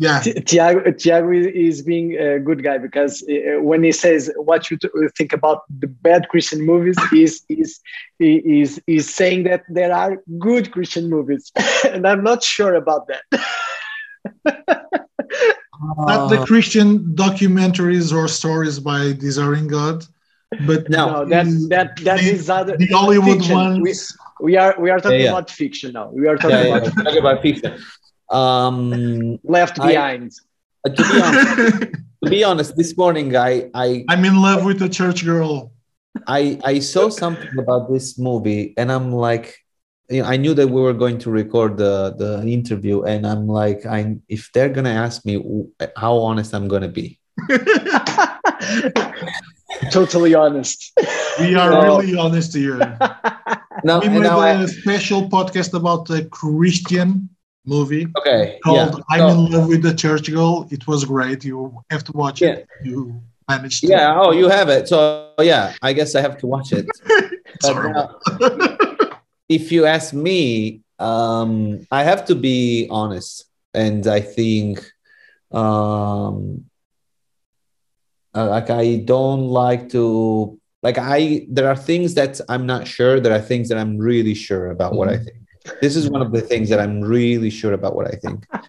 Yeah. Tiago, Tiago is being a good guy because uh, when he says what you think about the bad Christian movies, is is is is saying that there are good Christian movies, and I'm not sure about that. Not the Christian documentaries or stories by Desiring God, but No. no, that that that the, is other the Hollywood fiction. ones. We, we are we are talking Yeah, yeah. about fiction now. We are talking Yeah, yeah, about yeah. Talk about fiction. Um, left I- behind. to be honest, to be honest, this morning I I I'm in love with a church girl. I I saw something about this movie, and I'm like, you know, I knew that we were going to record the the interview, and I'm like, I if they're gonna ask me how honest I'm gonna be, totally honest. We are No. really honest here. now, we made now I, a special podcast about a Christian movie okay, called yeah, I'm so- in Love with the Church Girl. It was great. You have to watch Yeah. it. You managed to. yeah. Oh, you have it. So yeah, I guess I have to watch it. It's But horrible. now, if you ask me, um, I have to be honest, and I think, um, uh, like I don't like to like I. There are things that I'm not sure. There are things that I'm really sure about what I think. This is one of the things that I'm really sure about what I think.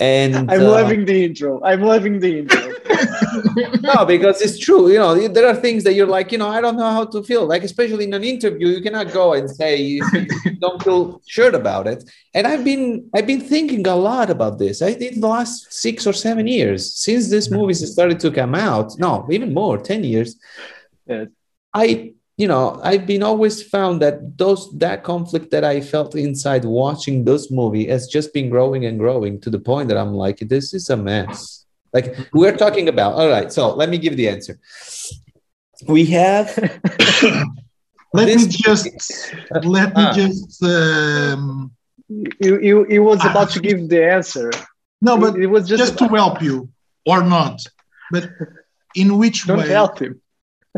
And I'm uh, loving the intro. I'm loving the intro. No, because it's true. You know, there are things that you're like, you know, I don't know how to feel. Like, especially in an interview, you cannot go and say you, you don't feel sure about it. And I've been, I've been thinking a lot about this. I did the last six or seven years since this movie started to come out. No, even more, ten years. Yes. I, you know, I've been always found that those that conflict that I felt inside watching this movie has just been growing and growing to the point that I'm like, this is a mess. Like we're talking about. All right, so let me give the answer. We have Let me just let me Ah. just um, you, you, he was about to give the answer. no, but it was just, just to help you or not. But in which don't way help him.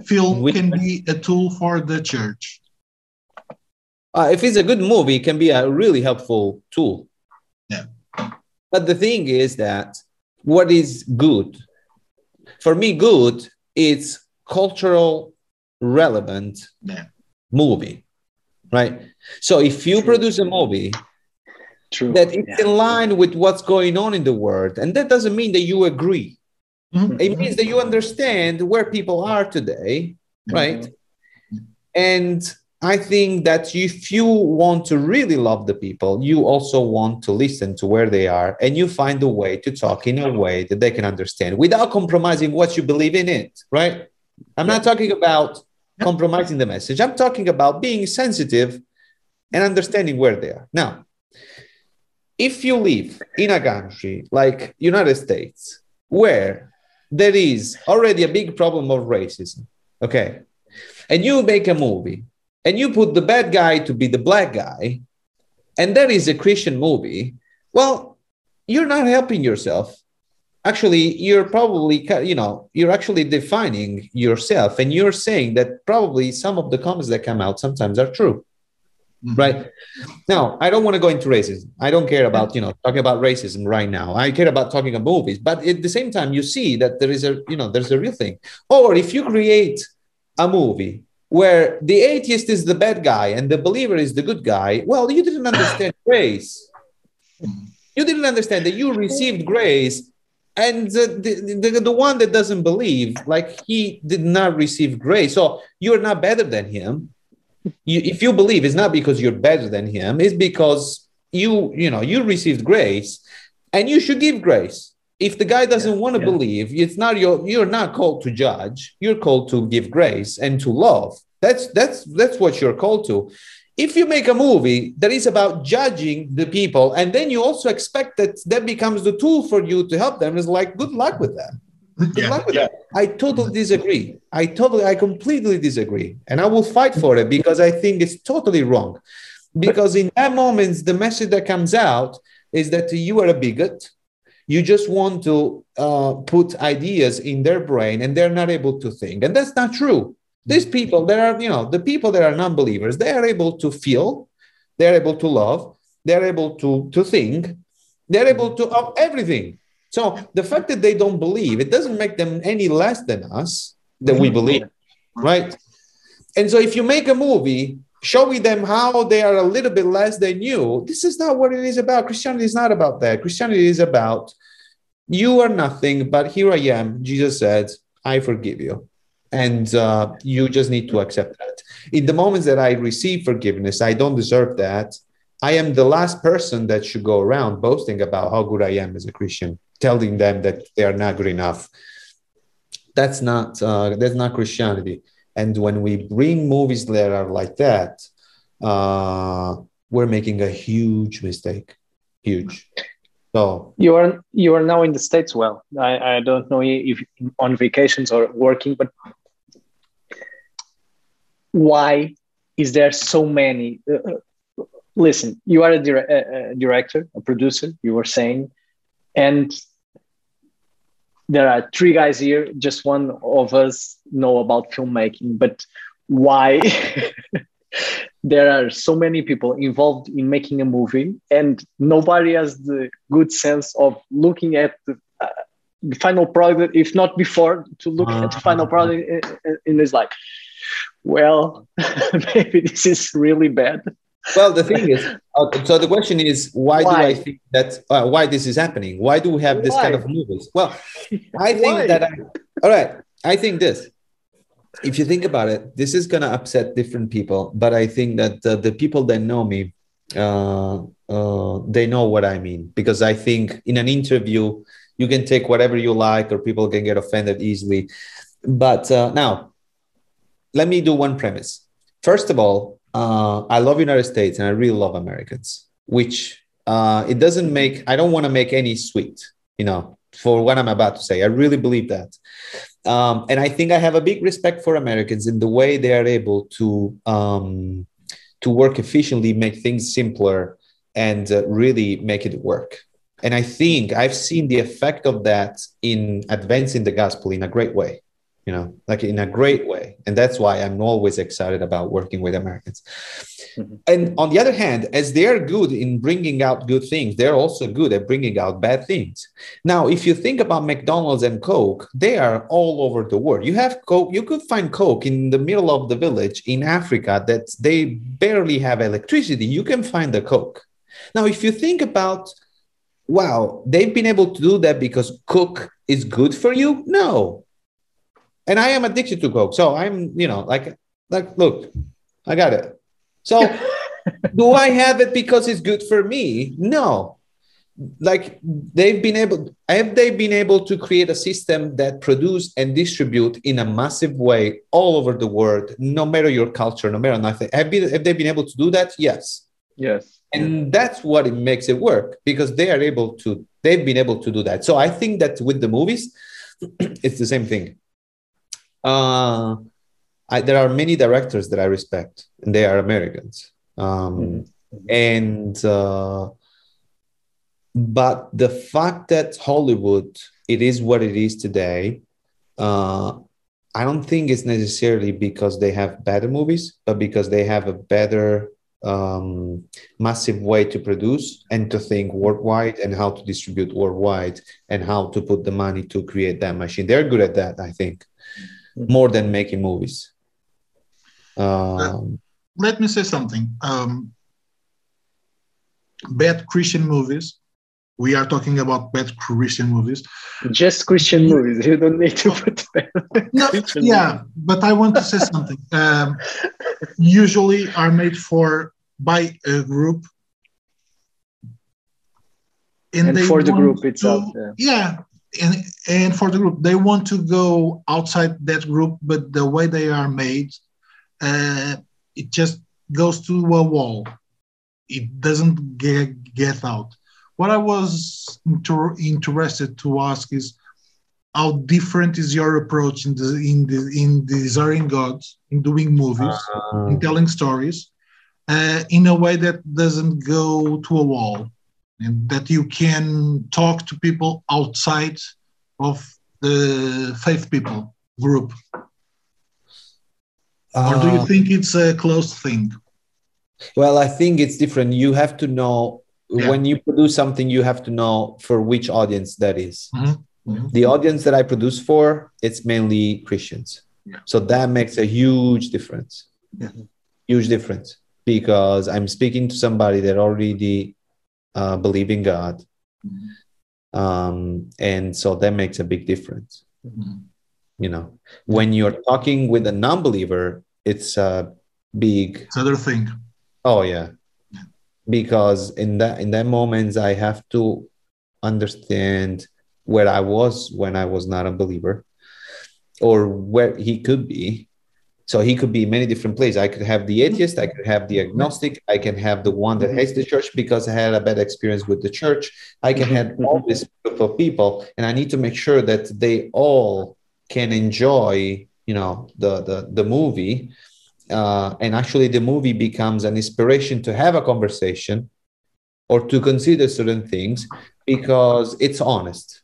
film Which can way? be a tool for the church? uh, if it's a good movie, it can be a really helpful tool. Yeah. But the thing is that what is good? For me, good is cultural relevant Yeah. movie, right? So if you True. produce a movie True. that it's in line with what's going on in the world, and that doesn't mean that you agree. Mhm. It means that you understand where people are today, right? And I think that if you want to really love the people, you also want to listen to where they are and you find a way to talk in a way that they can understand without compromising what you believe in it, right? I'm not talking about compromising the message. I'm talking about being sensitive and understanding where they are. Now, if you live in a country like United States where there is already a big problem of racism, okay? And you make a movie and you put the bad guy to be the black guy, and that is a Christian movie, well, you're not helping yourself. Actually, you're probably, you know, you're actually defining yourself, and you're saying that probably some of the comments that come out sometimes are true, Mhm. right? Now, I don't want to go into racism. I don't care about, you know, talking about racism right now. I care about talking about movies, but at the same time, you see that there is a, you know, there's a real thing. Or if you create a movie where the atheist is the bad guy and the believer is the good guy, well, you didn't understand grace. You didn't understand that you received grace, and the, the, the, the one that doesn't believe, like he did not receive grace. So you're not better than him. You, if you believe, it's not because you're better than him, it's because you, you know, you received grace and you should give grace. If the guy doesn't want to yeah. believe, it's not your you're not called to judge. You're called to give grace and to love. That's that's that's what you're called to. If you make a movie that is about judging the people, and then you also expect that that becomes the tool for you to help them, is like good luck with that. Good Yeah, luck with yeah. that. I totally disagree. I totally, I completely disagree, and I will fight for it because I think it's totally wrong. Because in that moment, the message that comes out is that you are a bigot. You just want to uh, put ideas in their brain, and they're not able to think, and that's not true. These people, there are, you know, the people that are non-believers, they are able to feel, they're able to love, they're able to to think, They're able to of everything. So the fact that they don't believe, it doesn't make them any less than us that we believe, right? And so if you make a movie showing them how they are a little bit less than you, this is not what it is about. Christianity is not about that. Christianity is about you are nothing, but here I am. Jesus said, I forgive you. And uh, you just need to accept that. In the moments that I receive forgiveness, I don't deserve that. I am the last person that should go around boasting about how good I am as a Christian, telling them that they are not good enough. That's not uh, that's not Christianity. And when we bring movies that are like that, uh, we're making a huge mistake. Huge. So you are you are now in the states. Well, I, I don't know if on vacations or working, but why is there so many? Uh, uh listen, you are a, dire- a, director, a producer. You were saying, and there are three guys here. Just one of us know about filmmaking, but why? there are so many people involved in making a movie and nobody has the good sense of looking at the, uh, the final product if not before to look uh, at the final product in, in, in his life. Well maybe this is really bad. Well the thing is uh, so the question is why, why? do i think that uh, why this is happening? Why do we have this why? kind of movies? Well i think that I, all right i think this if you think about it, this is going to upset different people, but I think that the people that know me, uh, uh, they know what I mean because I think in an interview you can take whatever you like, or people can get offended easily. But uh, now, let me do one premise. First of all, uh, I love United States and I really love Americans, which uh, it doesn't make. I don't want to make any sweet, you know, for what I'm about to say. I really believe that. Um, and I think I have a big respect for Americans in the way they are able to um, to work efficiently, make things simpler, and uh, really make it work. And I think I've seen the effect of that in advancing the gospel in a great way you know, like in a great way. And that's why I'm always excited about working with Americans. Mm-hmm. And on the other hand, as they're good in bringing out good things, they're also good at bringing out bad things. Now, if you think about McDonald's and Coke, they are all over the world. You have Coke, you could find Coke in the middle of the village in Africa that they barely have electricity. You can find the Coke. Now, if you think about wow, they've been able to do that because Coke is good for you? No, and I am addicted to Coke. So I'm, you know, like, like, look, I got it. So do I have it because it's good for me? No. Like they've been able, have they been able to create a system that produce and distribute in a massive way all over the world, no matter your culture, no matter nothing? Have, been, have they been able to do that? Yes. Yes. And that's what it makes it work because they are able to, they've been able to do that. So I think that with the movies, it's the same thing uh, I, there are many directors that I respect, and they are Americans. Um, mm-hmm. And uh, but the fact that Hollywood it is what it is today, uh, I don't think it's necessarily because they have better movies, but because they have a better um, massive way to produce and to think worldwide and how to distribute worldwide and how to put the money to create that machine. They're good at that, I think more than making movies. Um, Let me say something. Um, bad Christian movies. We are talking about bad Christian movies. Just Christian movies. You don't need to put. no, yeah, but I want to say something. Um, usually are made for by a group and, and for the group itself to, yeah. yeah and and for the group they want to go outside that group but the way they are made uh, it just goes to a wall. It doesn't get, get out. What i was inter- interested to ask is how different is your approach in the in the in desiring god in doing movies uh, in telling stories uh, in a way that doesn't go to a wall and that you can talk to people outside of the faith people group? Uh, or do you uh, think it's a closed thing? Well, I think it's different. You have to know Yeah. when you produce something, you have to know for which audience that is. Mhm. Mhm. The audience that I produce for, it's mainly Christians. Yeah. So that makes a huge difference. Yeah. Huge difference because I'm speaking to somebody that already uh, believe in God. Mhm. Um, and so that makes a big difference. Mhm. You know, when you're talking with a non-believer, it's a big It's other thing. Oh yeah. Because in that in that moments I have to understand where I was when I was not a believer or where he could be. So he could be many different places. I could have the mm-hmm. atheist, I could have the mm-hmm. agnostic, I can have the one that mm-hmm. hates the church because I had a bad experience with the church. I can have all this group of people, and I need to make sure that they all can enjoy, you know, the the, the movie. Uh, and actually the movie becomes an inspiration to have a conversation or to consider certain things because it's honest.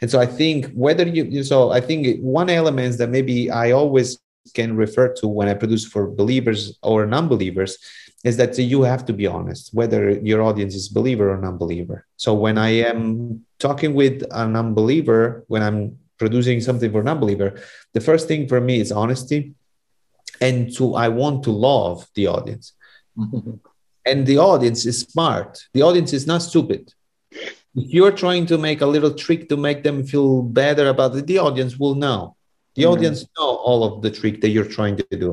And so i think whether you you- so i think one element that maybe i always can refer to when i produce for believers or non-believers is that you have to be honest whether your audience is believer or non-believer. So when i am talking with a non-believer when i'm producing something for non-believer the first thing for me is honesty and to i want to love the audience. And the audience is smart. The audience is not stupid. If you're trying to make a little trick to make them feel better about it the audience will know the Mhm. audience know all of the trick that you're trying to do.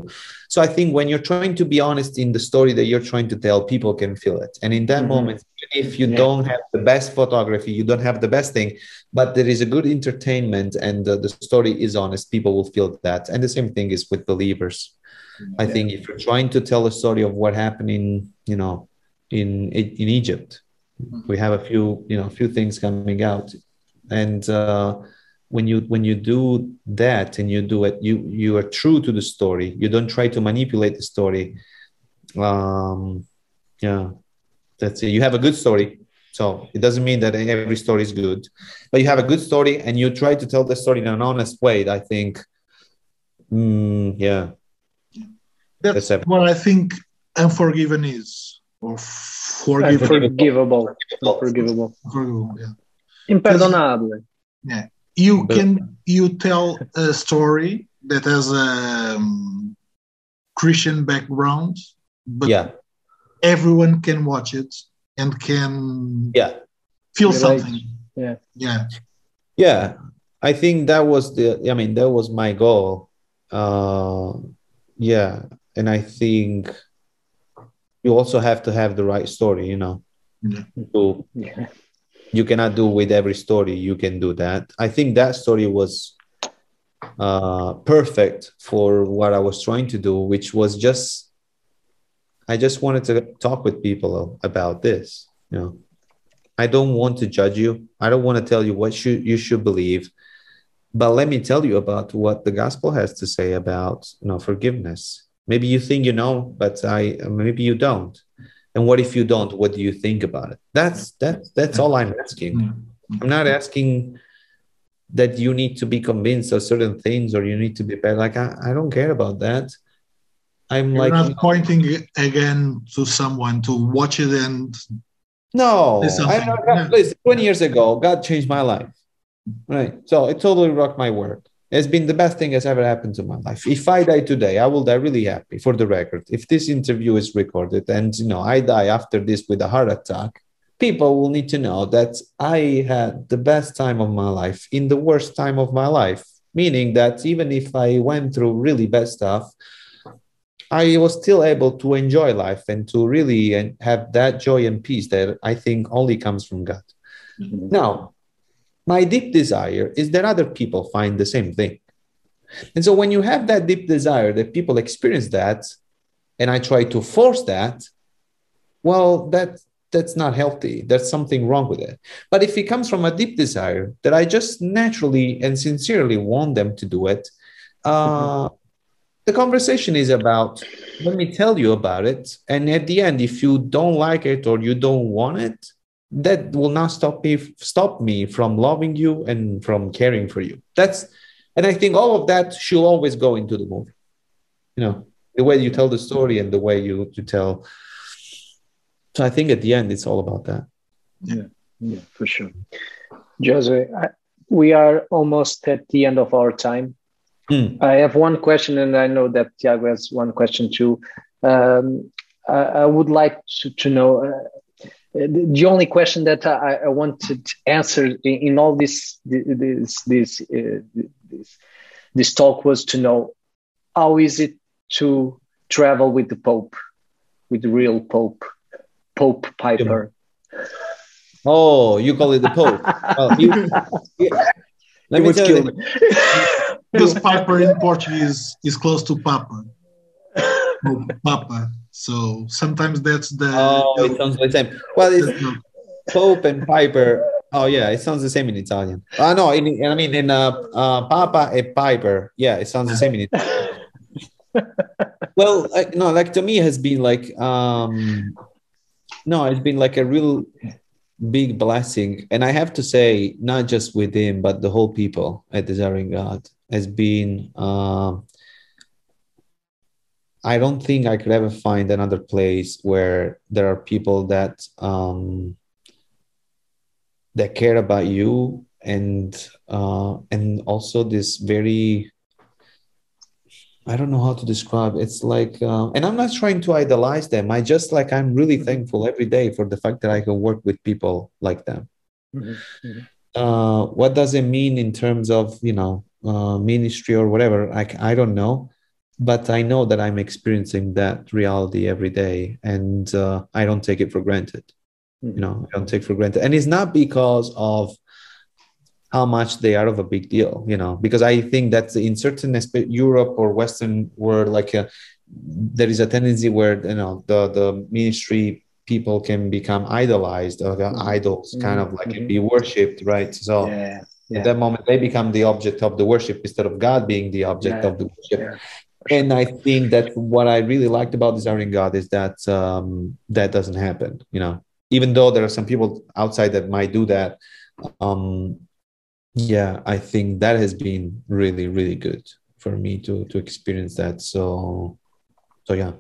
So i think when you're trying to be honest in the story that you're trying to tell people can feel it. And in that Mhm. moment if you Yeah. don't have the best photography you don't have the best thing but there is a good entertainment and the, the story is honest people will feel that. And the same thing is with believers. I think if you're trying to tell a story of what happened in, you know, in in Egypt, we have a few, you know, a few things coming out, and uh, when you when you do that and you do it, you you are true to the story. You don't try to manipulate the story. Um, yeah, that's it. You have a good story, so it doesn't mean that every story is good, but you have a good story and you try to tell the story in an honest way. I think, mm, yeah, That's That's what I think Unforgiven is, or forgiven. Unforgivable. Unforgivable. Unforgivable, yeah. Imperdonable. You But- can you tell a story that has a um, Christian background, but yeah, everyone can watch it and can yeah. feel Relate. something. Yeah. Yeah. Yeah, I think that was the. I mean, that was my goal. Uh, yeah, and I think you also have to have the right story. You know, Yeah. to Yeah. You cannot do with every story. You can do that. I think that story was uh, perfect for what I was trying to do, which was just. I just wanted to talk with people about this. You know, I don't want to judge you. I don't want to tell you what should you should believe. But let me tell you about what the gospel has to say about you know forgiveness. Maybe you think you know, but I maybe you don't. And what if you don't? What do you think about it? That's that's that's all I'm asking. I'm not asking that you need to be convinced of certain things or you need to be better. Like I, I don't care about that. I'm You're like not pointing again to someone to watch it and No, I something. know. God, listen, 20 years ago, God changed my life. Right. So it totally rocked my world. It's been the best thing that's ever happened to my life. If I die today, I will die really happy for the record. If this interview is recorded and you know I die after this with a heart attack, people will need to know that I had the best time of my life in the worst time of my life. Meaning that even if I went through really bad stuff, I was still able to enjoy life and to really have that joy and peace that I think only comes from God. Mm-hmm. Now, my deep desire is that other people find the same thing. And so when you have that deep desire that people experience that, and I try to force that, well, that that's not healthy. There's something wrong with it. But if it comes from a deep desire that I just naturally and sincerely want them to do it, uh, the conversation is about let me tell you about it and at the end if you don't like it or you don't want it that will not stop me stop me from loving you and from caring for you that's and i think all of that should always go into the movie you know the way you tell the story and the way you, you tell So I think at the end, it's all about that. Yeah, yeah, for sure. Jose, I, we are almost at the end of our time. Mm. I have one question, and I know that Tiago has one question too. Um, I, I, would like to, to know uh, the only question that I, I wanted to answer in, in all this this this, uh, this this talk was to know how is it to travel with the Pope, with the real Pope, Pope Piper. Oh, you call it the Pope? well, you, you, let me tell you. because Piper in Portuguese is close to Papa. Papa. So sometimes that's the. Oh, it sounds the same. Well, it's Pope and Piper. Oh yeah, it sounds the same in Italian. Uh, no, in, I mean in uh, uh, Papa and Piper. Yeah, it sounds the same in Italian. well, like, no, like to me, it has been like um, no, it's been like a real big blessing, and I have to say, not just with him, but the whole people at Desiring God has been. Uh, I don't think I could ever find another place where there are people that um, that care about you and uh, and also this very I don't know how to describe. It's like, uh, and I'm not trying to idolize them. I just like I'm really thankful every day for the fact that I can work with people like them. Mm-hmm. Mm-hmm. Uh, what does it mean in terms of you know uh, ministry or whatever? I I don't know but I know that I'm experiencing that reality every day, and uh, I don't take it for granted. Mm-hmm. You know, I don't take for granted, and it's not because of how much they are of a big deal. You know, because I think that in certain Europe or Western world, like a, uh, there is a tendency where you know the the ministry people can become idolized or mm-hmm. idols, mm-hmm. kind of like mm-hmm. be worshipped, right? So. Yeah. Yeah. At that moment, they become the object of the worship instead of God being the object yeah. of the worship and I think that what I really liked about desiring God is that um, that doesn't happen. You know, even though there are some people outside that might do that. Um, yeah, I think that has been really, really good for me to to experience that. So, so yeah.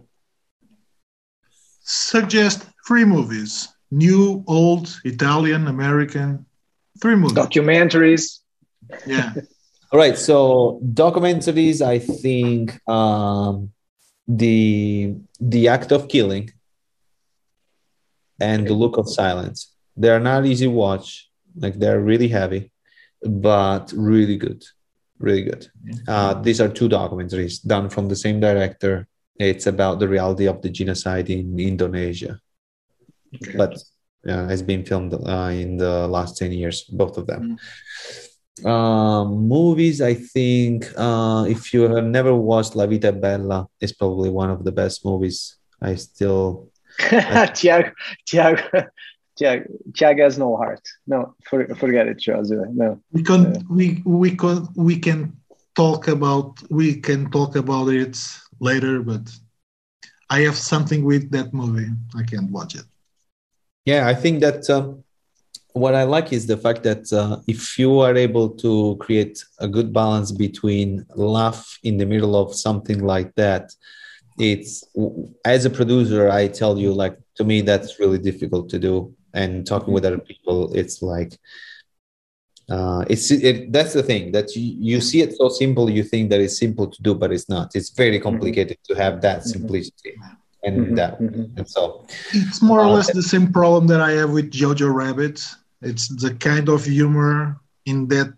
Suggest three movies: new, old, Italian, American. Three movies. Documentaries. Yeah. All right. So documentaries, I think um, the the act of killing and the look of silence. They are not easy watch. Like they're really heavy, but really good, really good. Uh, these are two documentaries done from the same director. It's about the reality of the genocide in Indonesia, but yeah, it's been filmed uh, in the last ten years, both of them. Mm um, movies, I think uh, if you have never watched La Vita Bella, it's probably one of the best movies. I still. Tiago, Tiago, Tiago, Tiago has no heart. No, for, forget it, Jose. No. We can uh, we we can we can talk about we can talk about it later, but I have something with that movie. I can't watch it. Yeah, I think that um, what I like is the fact that uh, if you are able to create a good balance between laugh in the middle of something like that, it's as a producer, I tell you, like to me, that's really difficult to do. And talking with other people, it's like, uh, it's it, that's the thing that you, you see it so simple, you think that it's simple to do, but it's not. It's very complicated mm-hmm. to have that mm-hmm. simplicity. And mm-hmm. that, mm-hmm. and so it's more or uh, less the same problem that I have with Jojo Rabbit it's the kind of humor in that.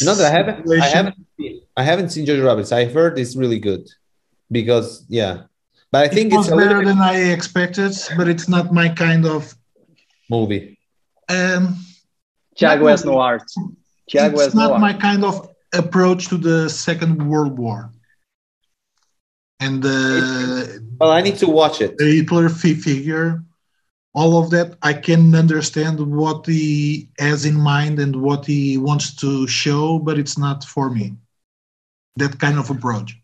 You know that I haven't. I haven't. Seen, I haven't seen Jojo Rabbit. I heard it's really good, because yeah, but I think it it's better bit... than I expected. But it's not my kind of movie. Um, Tiago has no art. Tiago it's not no my art. kind of approach to the Second World War. And uh, well, I need to watch it. The Hitler figure all of that i can understand what he has in mind and what he wants to show but it's not for me. That kind of approach.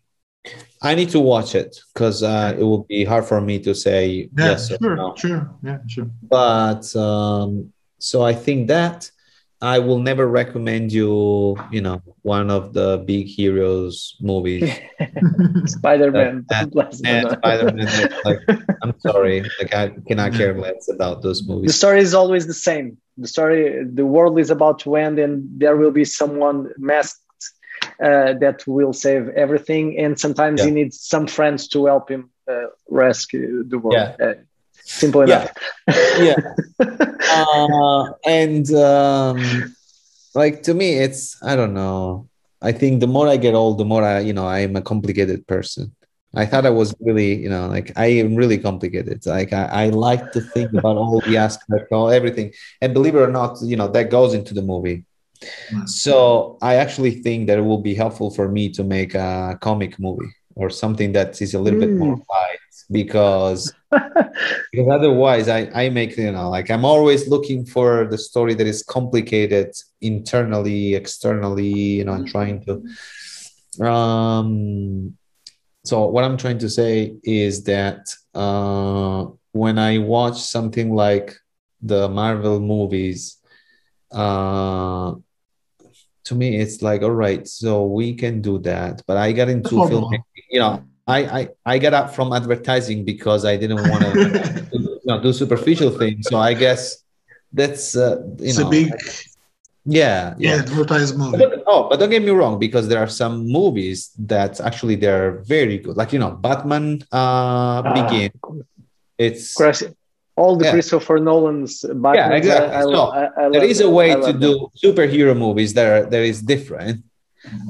I need to watch it because uh, it will be hard for me to say yeah, yes sure no. sure. Yeah sure. But um, so i think that I will never recommend you, you know, one of the big heroes movies. Spider-Man. and, and Spider-Man. Like, I'm sorry, like I cannot care less about those movies. the story is always the same. The story, the world is about to end, and there will be someone masked uh, that will save everything. And sometimes he needs some friends to help him uh, rescue the world. Yeah. Uh, simple Yeah. enough. Yeah. uh, and um, like to me, it's I don't know. I think the more I get old, the more I, you know, I am a complicated person. I thought I was really, you know, like I am really complicated. Like I, I like to think about all the aspects, all everything. And believe it or not, you know, that goes into the movie. So I actually think that it will be helpful for me to make a comic movie or something that is a little bit more light because because otherwise I, I make you know like i'm always looking for the story that is complicated internally externally you know and trying to um so what i'm trying to say is that uh when i watch something like the marvel movies uh to me it's like all right so we can do that but i got into filmmaking you know I, I I got up from advertising because I didn't want to you know, do superficial things. So I guess that's uh, you it's know a big yeah yeah, yeah. advertised movie. But, oh, but don't get me wrong, because there are some movies that actually they're very good. Like you know, Batman uh, Ah, Begin. It's Chris- all the Yeah. Christopher Nolan's Batman. Yeah, exactly. I, I, So, I, I there love a way to love do superhero movies that are that is different.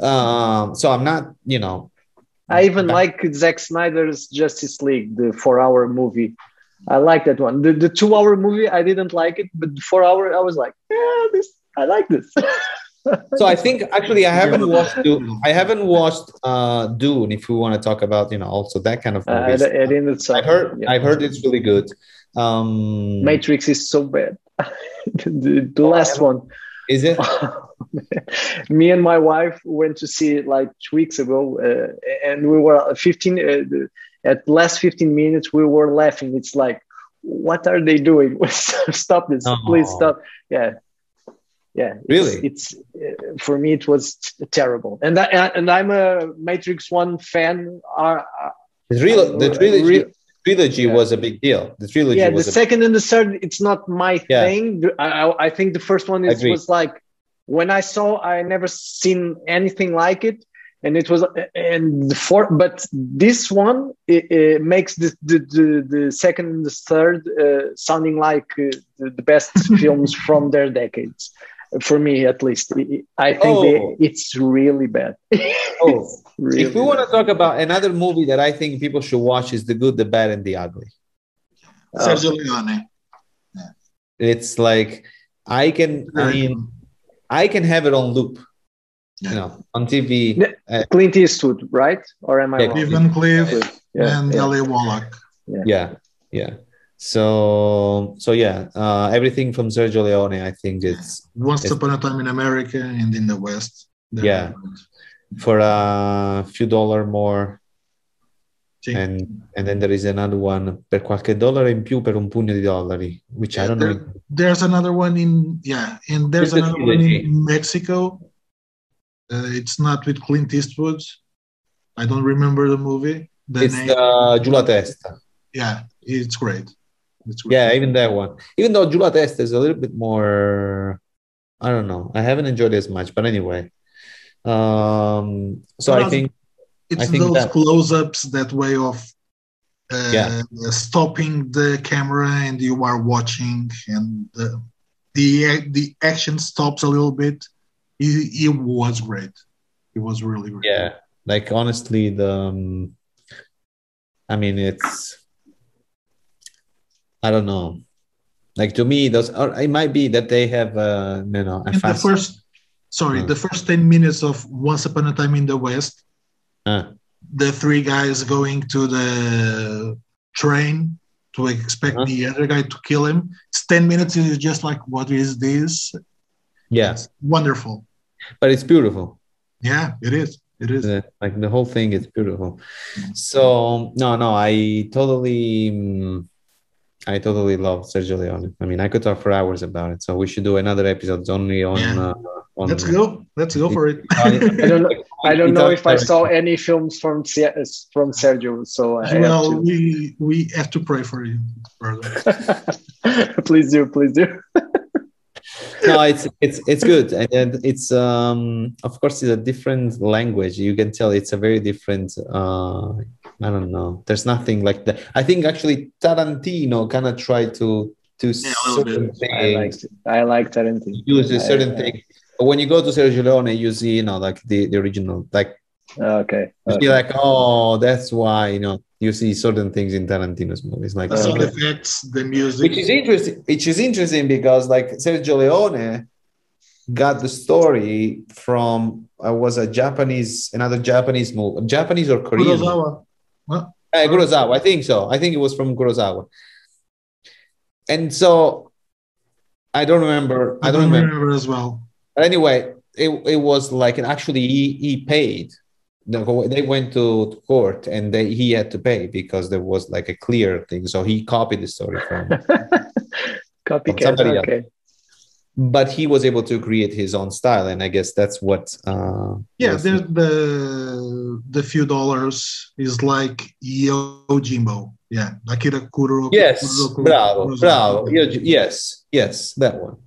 Um, so I'm not, you know, I even But- like Zack Snyder's Justice League, the four-hour movie. I like that one. The, the two-hour movie, I didn't like it, but the four-hour, I was like, yeah, this, I like this. so I think actually I haven't watched Dune. I haven't watched uh Dune. If we want to talk about, you know, also that kind of I, movies. I didn't. I've heard yeah. I've heard it's really good. Um Matrix is so bad. the the Oh, last haven't- one. Is it? Me and my wife went to see it like two weeks ago, uh, and we were 15. Uh, at last 15 minutes, we were laughing. It's like, what are they doing? stop this, please Oh. stop. Yeah, yeah. Really? It's, uh, for me, it was terrible. And I, and I'm a Matrix One fan. Uh, The, trilo- the Uh, trilogy trilogy Yeah. was a big deal. The trilogy yeah, the second and the third, it's not my Yeah. thing. I- I think the first one is, was like when I saw, I never seen anything like it, and it was and the fourth. But this one it, it makes the, the the the second and the third uh, sounding like uh, the, the best films from their decades. For me, at least, I think Oh. they, it's really bad. Oh, really if we want to talk about another movie that I think people should watch is The Good, the Bad, and the Ugly. Uh, Sergio Leone. It's like I can I mean. I can have it on loop, Yeah. you know, on TV. Yeah. Clint Eastwood, right? Or am I Yeah, wrong? Stephen Cliff Yeah, and yeah. Eli Wallach. Yeah, yeah. So so yeah, uh, everything from Sergio Leone, I think it's Once Yes. upon a time in America and in the West. Yeah. for a few dollar more. Sì. And and then there is another one per qualche dollaro in più per un pugno di dollari, which I don't know. There's another one in yeah, and there's another one in Mexico. Uh, it's not with Clint Eastwood. I don't remember the movie. The It's name. uh, Giù la testa. yeah, it's great. Yeah, even that one. Even though Giù la testa is a little bit more, I don't know. I haven't enjoyed it as much, but anyway. Um, so But I think it's I think those that- close-ups that way of uh, Yeah. stopping the camera and you are watching and the the, the action stops a little bit it, it was great it was really great yeah, like honestly, the um, I mean, it's I don't know. Like to me, those or it might be that they have uh, you know a and the first sorry Hmm. the first 10 minutes of once upon a time in the west Uh, the three guys going to the train to expect Uh-huh. the other guy to kill him it's 10 minutes it's just like what is this yeah, it's wonderful but it's beautiful. yeah it is it is Uh, like the whole thing is beautiful so no no i totally mm, I totally love Sergio Leone. I mean, I could talk for hours about it. So we should do another episode only on. Yeah. Uh, on Let's go. Let's go for it. I don't know. I don't know if I saw any films from from Sergio, so I have well, to. we we have to pray for you, brother. please do, please do. no, it's it's it's good, and, and it's um of course it's a different language. You can tell it's a very different. uh I don't know. There's nothing like that. I think actually Tarantino kind of tried to to Yeah, certain bit. I like things, I like Tarantino. use a I- certain I- thing. But when you go to Sergio Leone, you see, you know, like the, the original, like Okay. you okay. see, like, oh, that's why, you know, you see certain things in Tarantino's movies, like The Uh, sound effects, the music. which is interesting. Which is interesting because like Sergio Leone got the story from uh, was a Japanese another Japanese movie, Japanese or Korean? Kurosawa. Well, Uh, Kurosawa, I think so. I think it was from Kurosawa. And so I don't remember. I don't remember. as well. But anyway, it, it was like an actually he, he paid. They went to court and they, he had to pay because there was like a clear thing. So he copied the story from Copycat. somebody else. Okay. but he was able to create his own style and i guess that's what uh Yeah, was- there's the the few dollars is like Yojimbo. Yeah, Akira Kuro. yes Kurosawa- bravo Kurosawa. bravo Yo- yes yes that one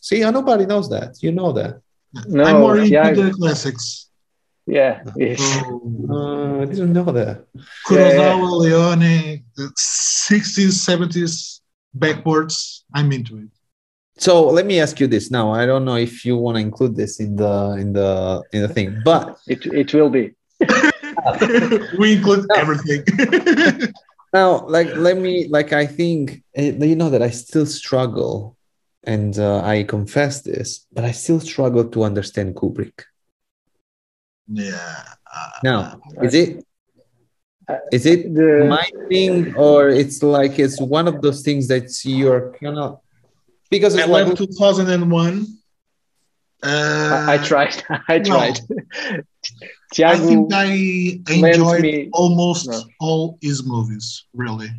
see uh, nobody knows that you know that No, I'm more into yeah, the classics. yeah. yes. So, uh, i didn't know that Kurosawa, Leone, the 60s, 70s, backwards. I'm into it. So let me ask you this now i don't know if you want to include this in the in the in the thing but It it will be. we include everything. now like let me like i think eh, you know that i still struggle and uh, i confess this but i still struggle to understand kubrick yeah. uh, now is it Uh, it The my thing or it's like it's one of those things that you're kind of because I it's like 2001. Uh, I, I tried. I no. tried. I think I enjoyed me- almost No. all his movies. Really,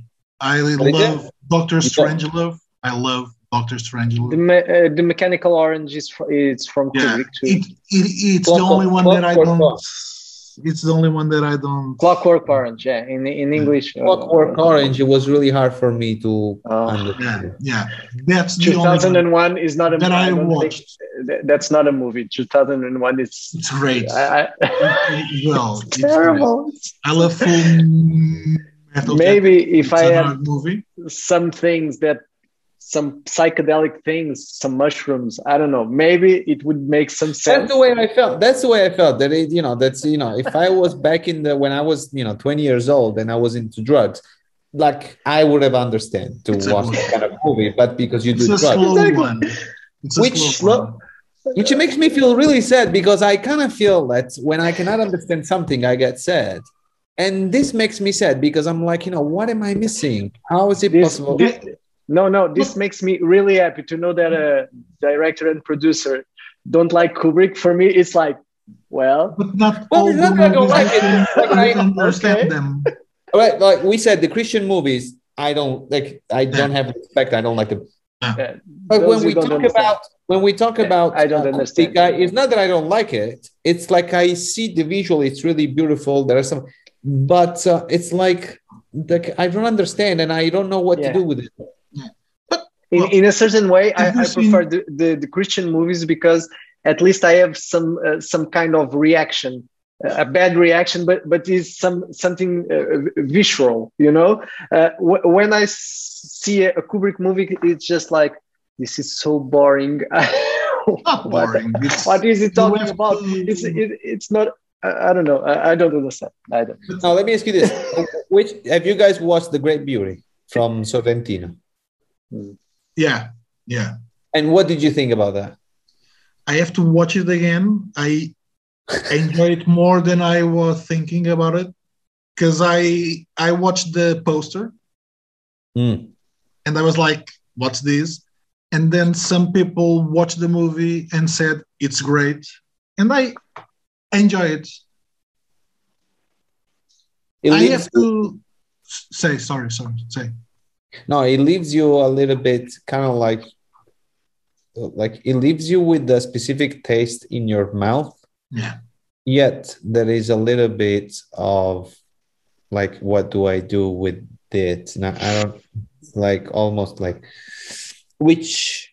I did love Doctor Strangelove. I love Doctor the, Strangelove. me- uh, the mechanical orange is fr- it's from Yeah, Kubrick too. it, it, it's the only one that I don't. It's the only one that I don't. Clockwork Orange, yeah. In in English, uh, Clockwork Orange. It was really hard for me to. Yeah, understand. yeah, that's the only one. 2001 is not a that I don't think- watched. that's not a movie. 2001 is. It's great. I, I, well, it's it's great. terrible. I love full. Maybe if It's I a had movie. some things that some psychedelic things, some mushrooms, I don't know. Maybe it would make some sense. That's the way I felt. That's the way I felt. That it, you know, that's you know, if I was back in the when I was you know 20 years old and I was into drugs, like I would have understand to It's watch that kind of movie. But because you It's do a drugs, slow Exactly. one. It's a Which slow one. which makes me feel really sad because I kind of feel that when I cannot understand something, I get sad. And this makes me sad because I'm like, you know, what am I missing? How is it This- possible? this- no, no, this makes me really happy to know that a director and producer don't like Kubrick. For me, it's like, well, But not Well, all it's not I don't movies like it. you It's like can I- understand okay. them. Right, like we said, the Christian movies, I don't like. I don't have respect. I don't like them. uh, But those when we talk understand. about when we talk Yeah, about I don't uh, understand. Kubrick, I- it's not that I don't like it. It's like I see the visual. It's really beautiful. There are some, but uh, it's like like I don't understand, and I don't know what Yeah. to do with it. In, Well, in a certain way I, have you I seen- prefer the, the, the christian movies because at least i have some uh, some kind of reaction uh, a bad reaction but but is some something uh, visual you know? Uh, w- when i s- see a, a kubrick movie it's just like this is so boring. What- boring. What is it talking have about? To- it's it, it's not I, I don't know. I, I don't understand. I don't Now let me ask you this: Which have you guys watched The Great Beauty from Sorrentino? Yeah, yeah. And what did you think about that? I have to watch it again. I enjoy it more than I was thinking about it because I I watched the poster Hmm. and I was like, "What's this?" And then some people watched the movie and said it's great, and I enjoy it. It I have to say sorry, sorry, say No, it leaves you a little bit kind of like like it leaves you with a specific taste in your mouth. Yeah. Yet there is a little bit of like what do I do with it? Now I don't like almost like which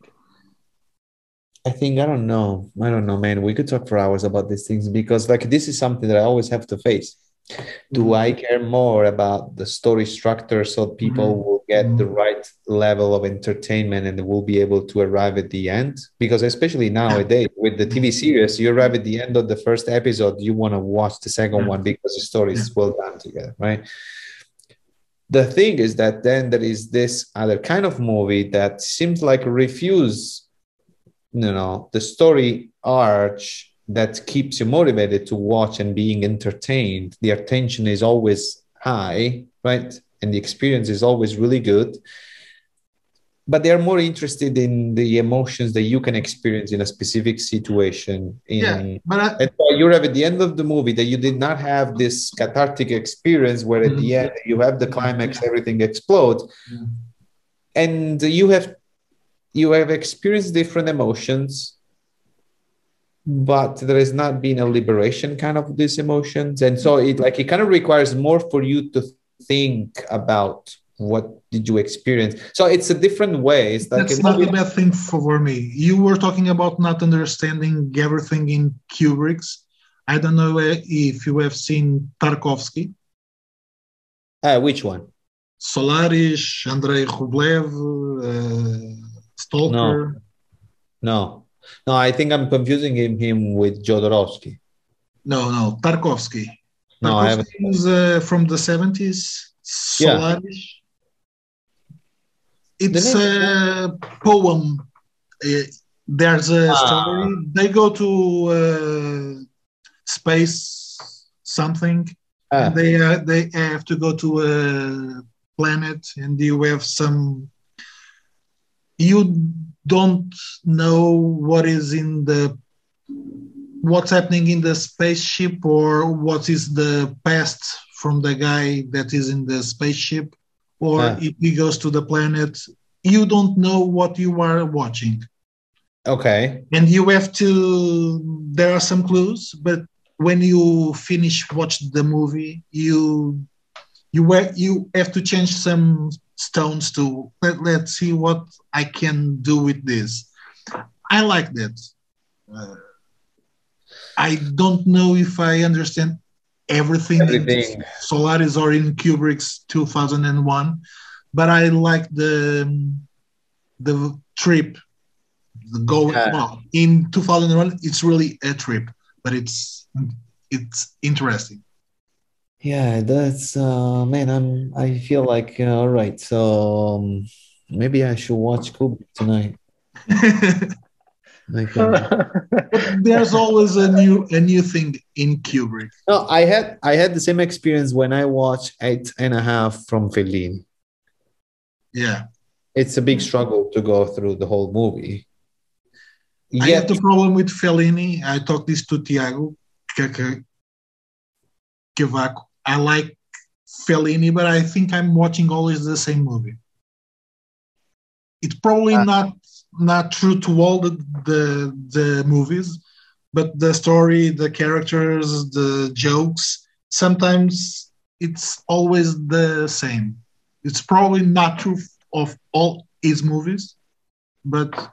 I think I don't know. I don't know, man. We could talk for hours about these things because like this is something that I always have to face. Do Mhm. I care more about the story structure so people Mhm. will get the Mhm. right level of entertainment and will be able to arrive at the end? Because especially nowadays with the TV series, you arrive at the end of the first episode, you want to watch the second one because the story is well done together, right? The thing is that then there is this other kind of movie that seems like refuse, you know, the story arch that keeps you motivated to watch and being entertained. The attention is always high, right? And the experience is always really good. But they're more interested in the emotions that you can experience in a specific situation. In, Yeah, but I, and so you have at the end of the movie that you did not have this cathartic experience where at the end you have the climax, everything explodes, Mhm. and you have you have experienced different emotions, but there has not been a liberation kind of these emotions, and so it like it kind of requires more for you to think about what did you experience. So it's a different way. It's like that's not a bad thing for me. You were talking about not understanding everything in Kubrick's. I don't know uh, if you have seen Tarkovsky, Ah, which one? Solaris, Andrei Rublev, uh, Stalker. No, no, I think I'm confusing him, him with Jodorowsky. No, no, Tarkovsky. No, I haven't. Tarkovsky was uh, from the 70s. Yeah. It's a poem. Uh, there's a Ah. story. They go to uh, space something. Ah, And they uh, they have to go to a planet, and you have some. You don't know what is in the what's happening in the spaceship or what is the past from the guy that is in the spaceship or Ah. if he goes to the planet you don't know what you are watching okay. and you have to there are some clues but when you finish watch the movie you you you have to change some stones to let, let's see what i can do with this i like that uh, i don't know if i understand everything, in Everything. solaris or in kubrick's 2001 but i like the the trip the go Yeah. well in 2001 it's really a trip but it's it's interesting Yeah, that's uh man, I'm I feel like uh, all right. So um, maybe I should watch Kubrick tonight. I can... but there's always a new a new thing in kubrick No, I had I had the same experience when I watched Eight and a Half from Fellini. yeah It's a big struggle to go through the whole movie. i Yet, have the problem with fellini i talked this to tiago Cavaco. I like fellini but i think i'm watching always the same movie it's probably Ah. not not true to all the, the the movies but the story the characters the jokes sometimes it's always the same it's probably not true of all his movies but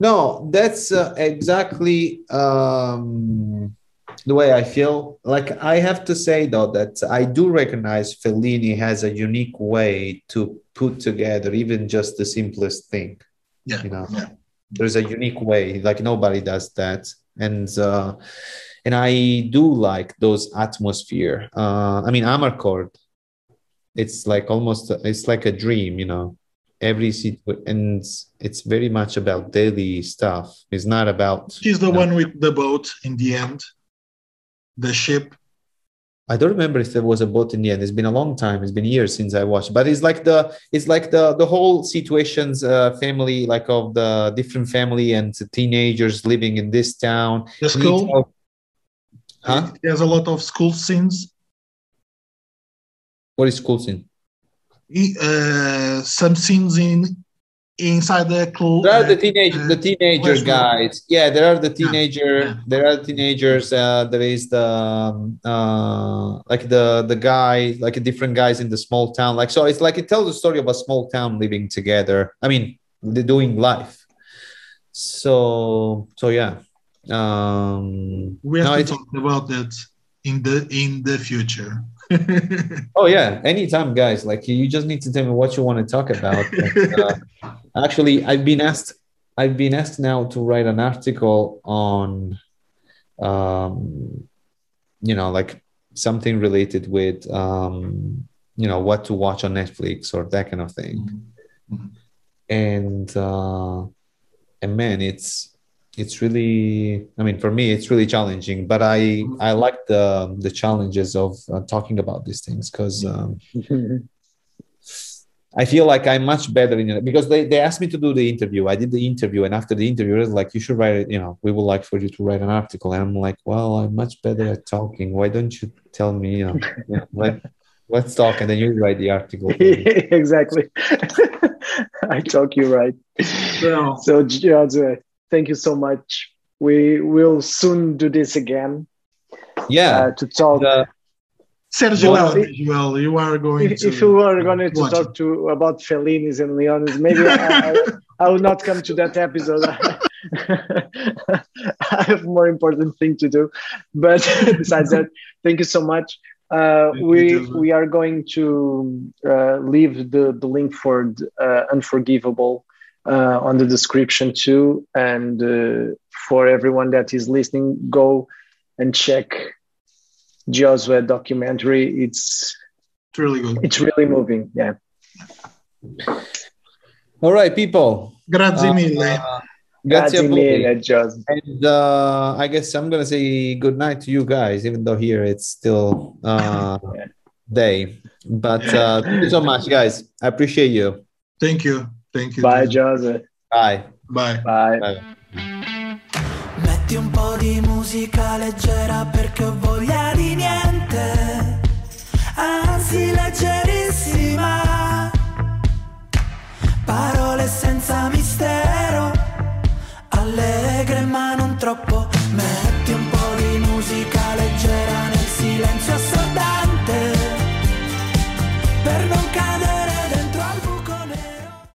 no, that's uh, exactly um, the way I feel. Like I have to say though that I do recognize Fellini has a unique way to put together even just the simplest thing. yeah, You know. yeah. there's a unique way like nobody does that and uh and i do like those atmosphere uh i mean amarcord it's like almost it's like a dream you know every situ- and it's very much about daily stuff it's not about She's the you know, one with the boat in the end, the ship. I don't remember if there was a boat in the end. It's been a long time. It's been years since I watched. But it's like the it's like the the whole situations, uh, family like of the different family and teenagers living in this town. The school. Huh? There's a lot of school scenes. What is school scene? uh, some scenes in inside the cl- there are the teenage uh, the teenager guys. Yeah there are the teenager. Yeah. there are teenagers uh, there is the um, uh, like the the guy like different guys in the small town. Like so it's like it tells the story of a small town living together. I mean they're doing life. So so yeah. Um we have no, to talk about that in the in the future. Oh yeah. Anytime guys. Like you just need to tell me what you want to talk about. But, uh, actually i've been asked i've been asked now to write an article on um you know like something related with um you know what to watch on netflix or that kind of thing. Mm-hmm. and uh and man it's it's really i mean for me it's really challenging but i i like the the challenges of uh, talking about these things because um, i feel like i'm much better in it because they, they asked me to do the interview. I did the interview and after the interview it was like you should write it you know we would like for you to write an article. And i'm like well i'm much better at talking. Why don't you tell me you know, you know let, let's talk and then you write the article exactly. I talk you right so, so thank you so much. We will soon do this again. Yeah. Uh, to talk. Uh, Sergio, well, well, you are going if, to. If you are going to talk it. to about Fellinis and Leones, maybe I, I, will not come to that episode. I have more important thing to do. But besides that, thank you so much. Uh, we we are going to uh, leave the, the link for uh, Unforgivable uh, on the description too. And uh, for everyone that is listening, go and check Josue documentary. It's, it's really good. It's really moving. Yeah. All right, people. Grazie uh, mille. Uh, grazie, mille, Jos. And uh, I guess I'm gonna say good night to you guys, even though here it's still uh, yeah. day. But uh, thank you so much, guys. I appreciate you. Thank you. Thank you. Bye, Joseph. Bye. Bye. Bye. Bye. Metti un po' di musica leggera perché ho voglia di niente, anzi leggerissima. Parole senza mistero, allegre ma non troppo. Me-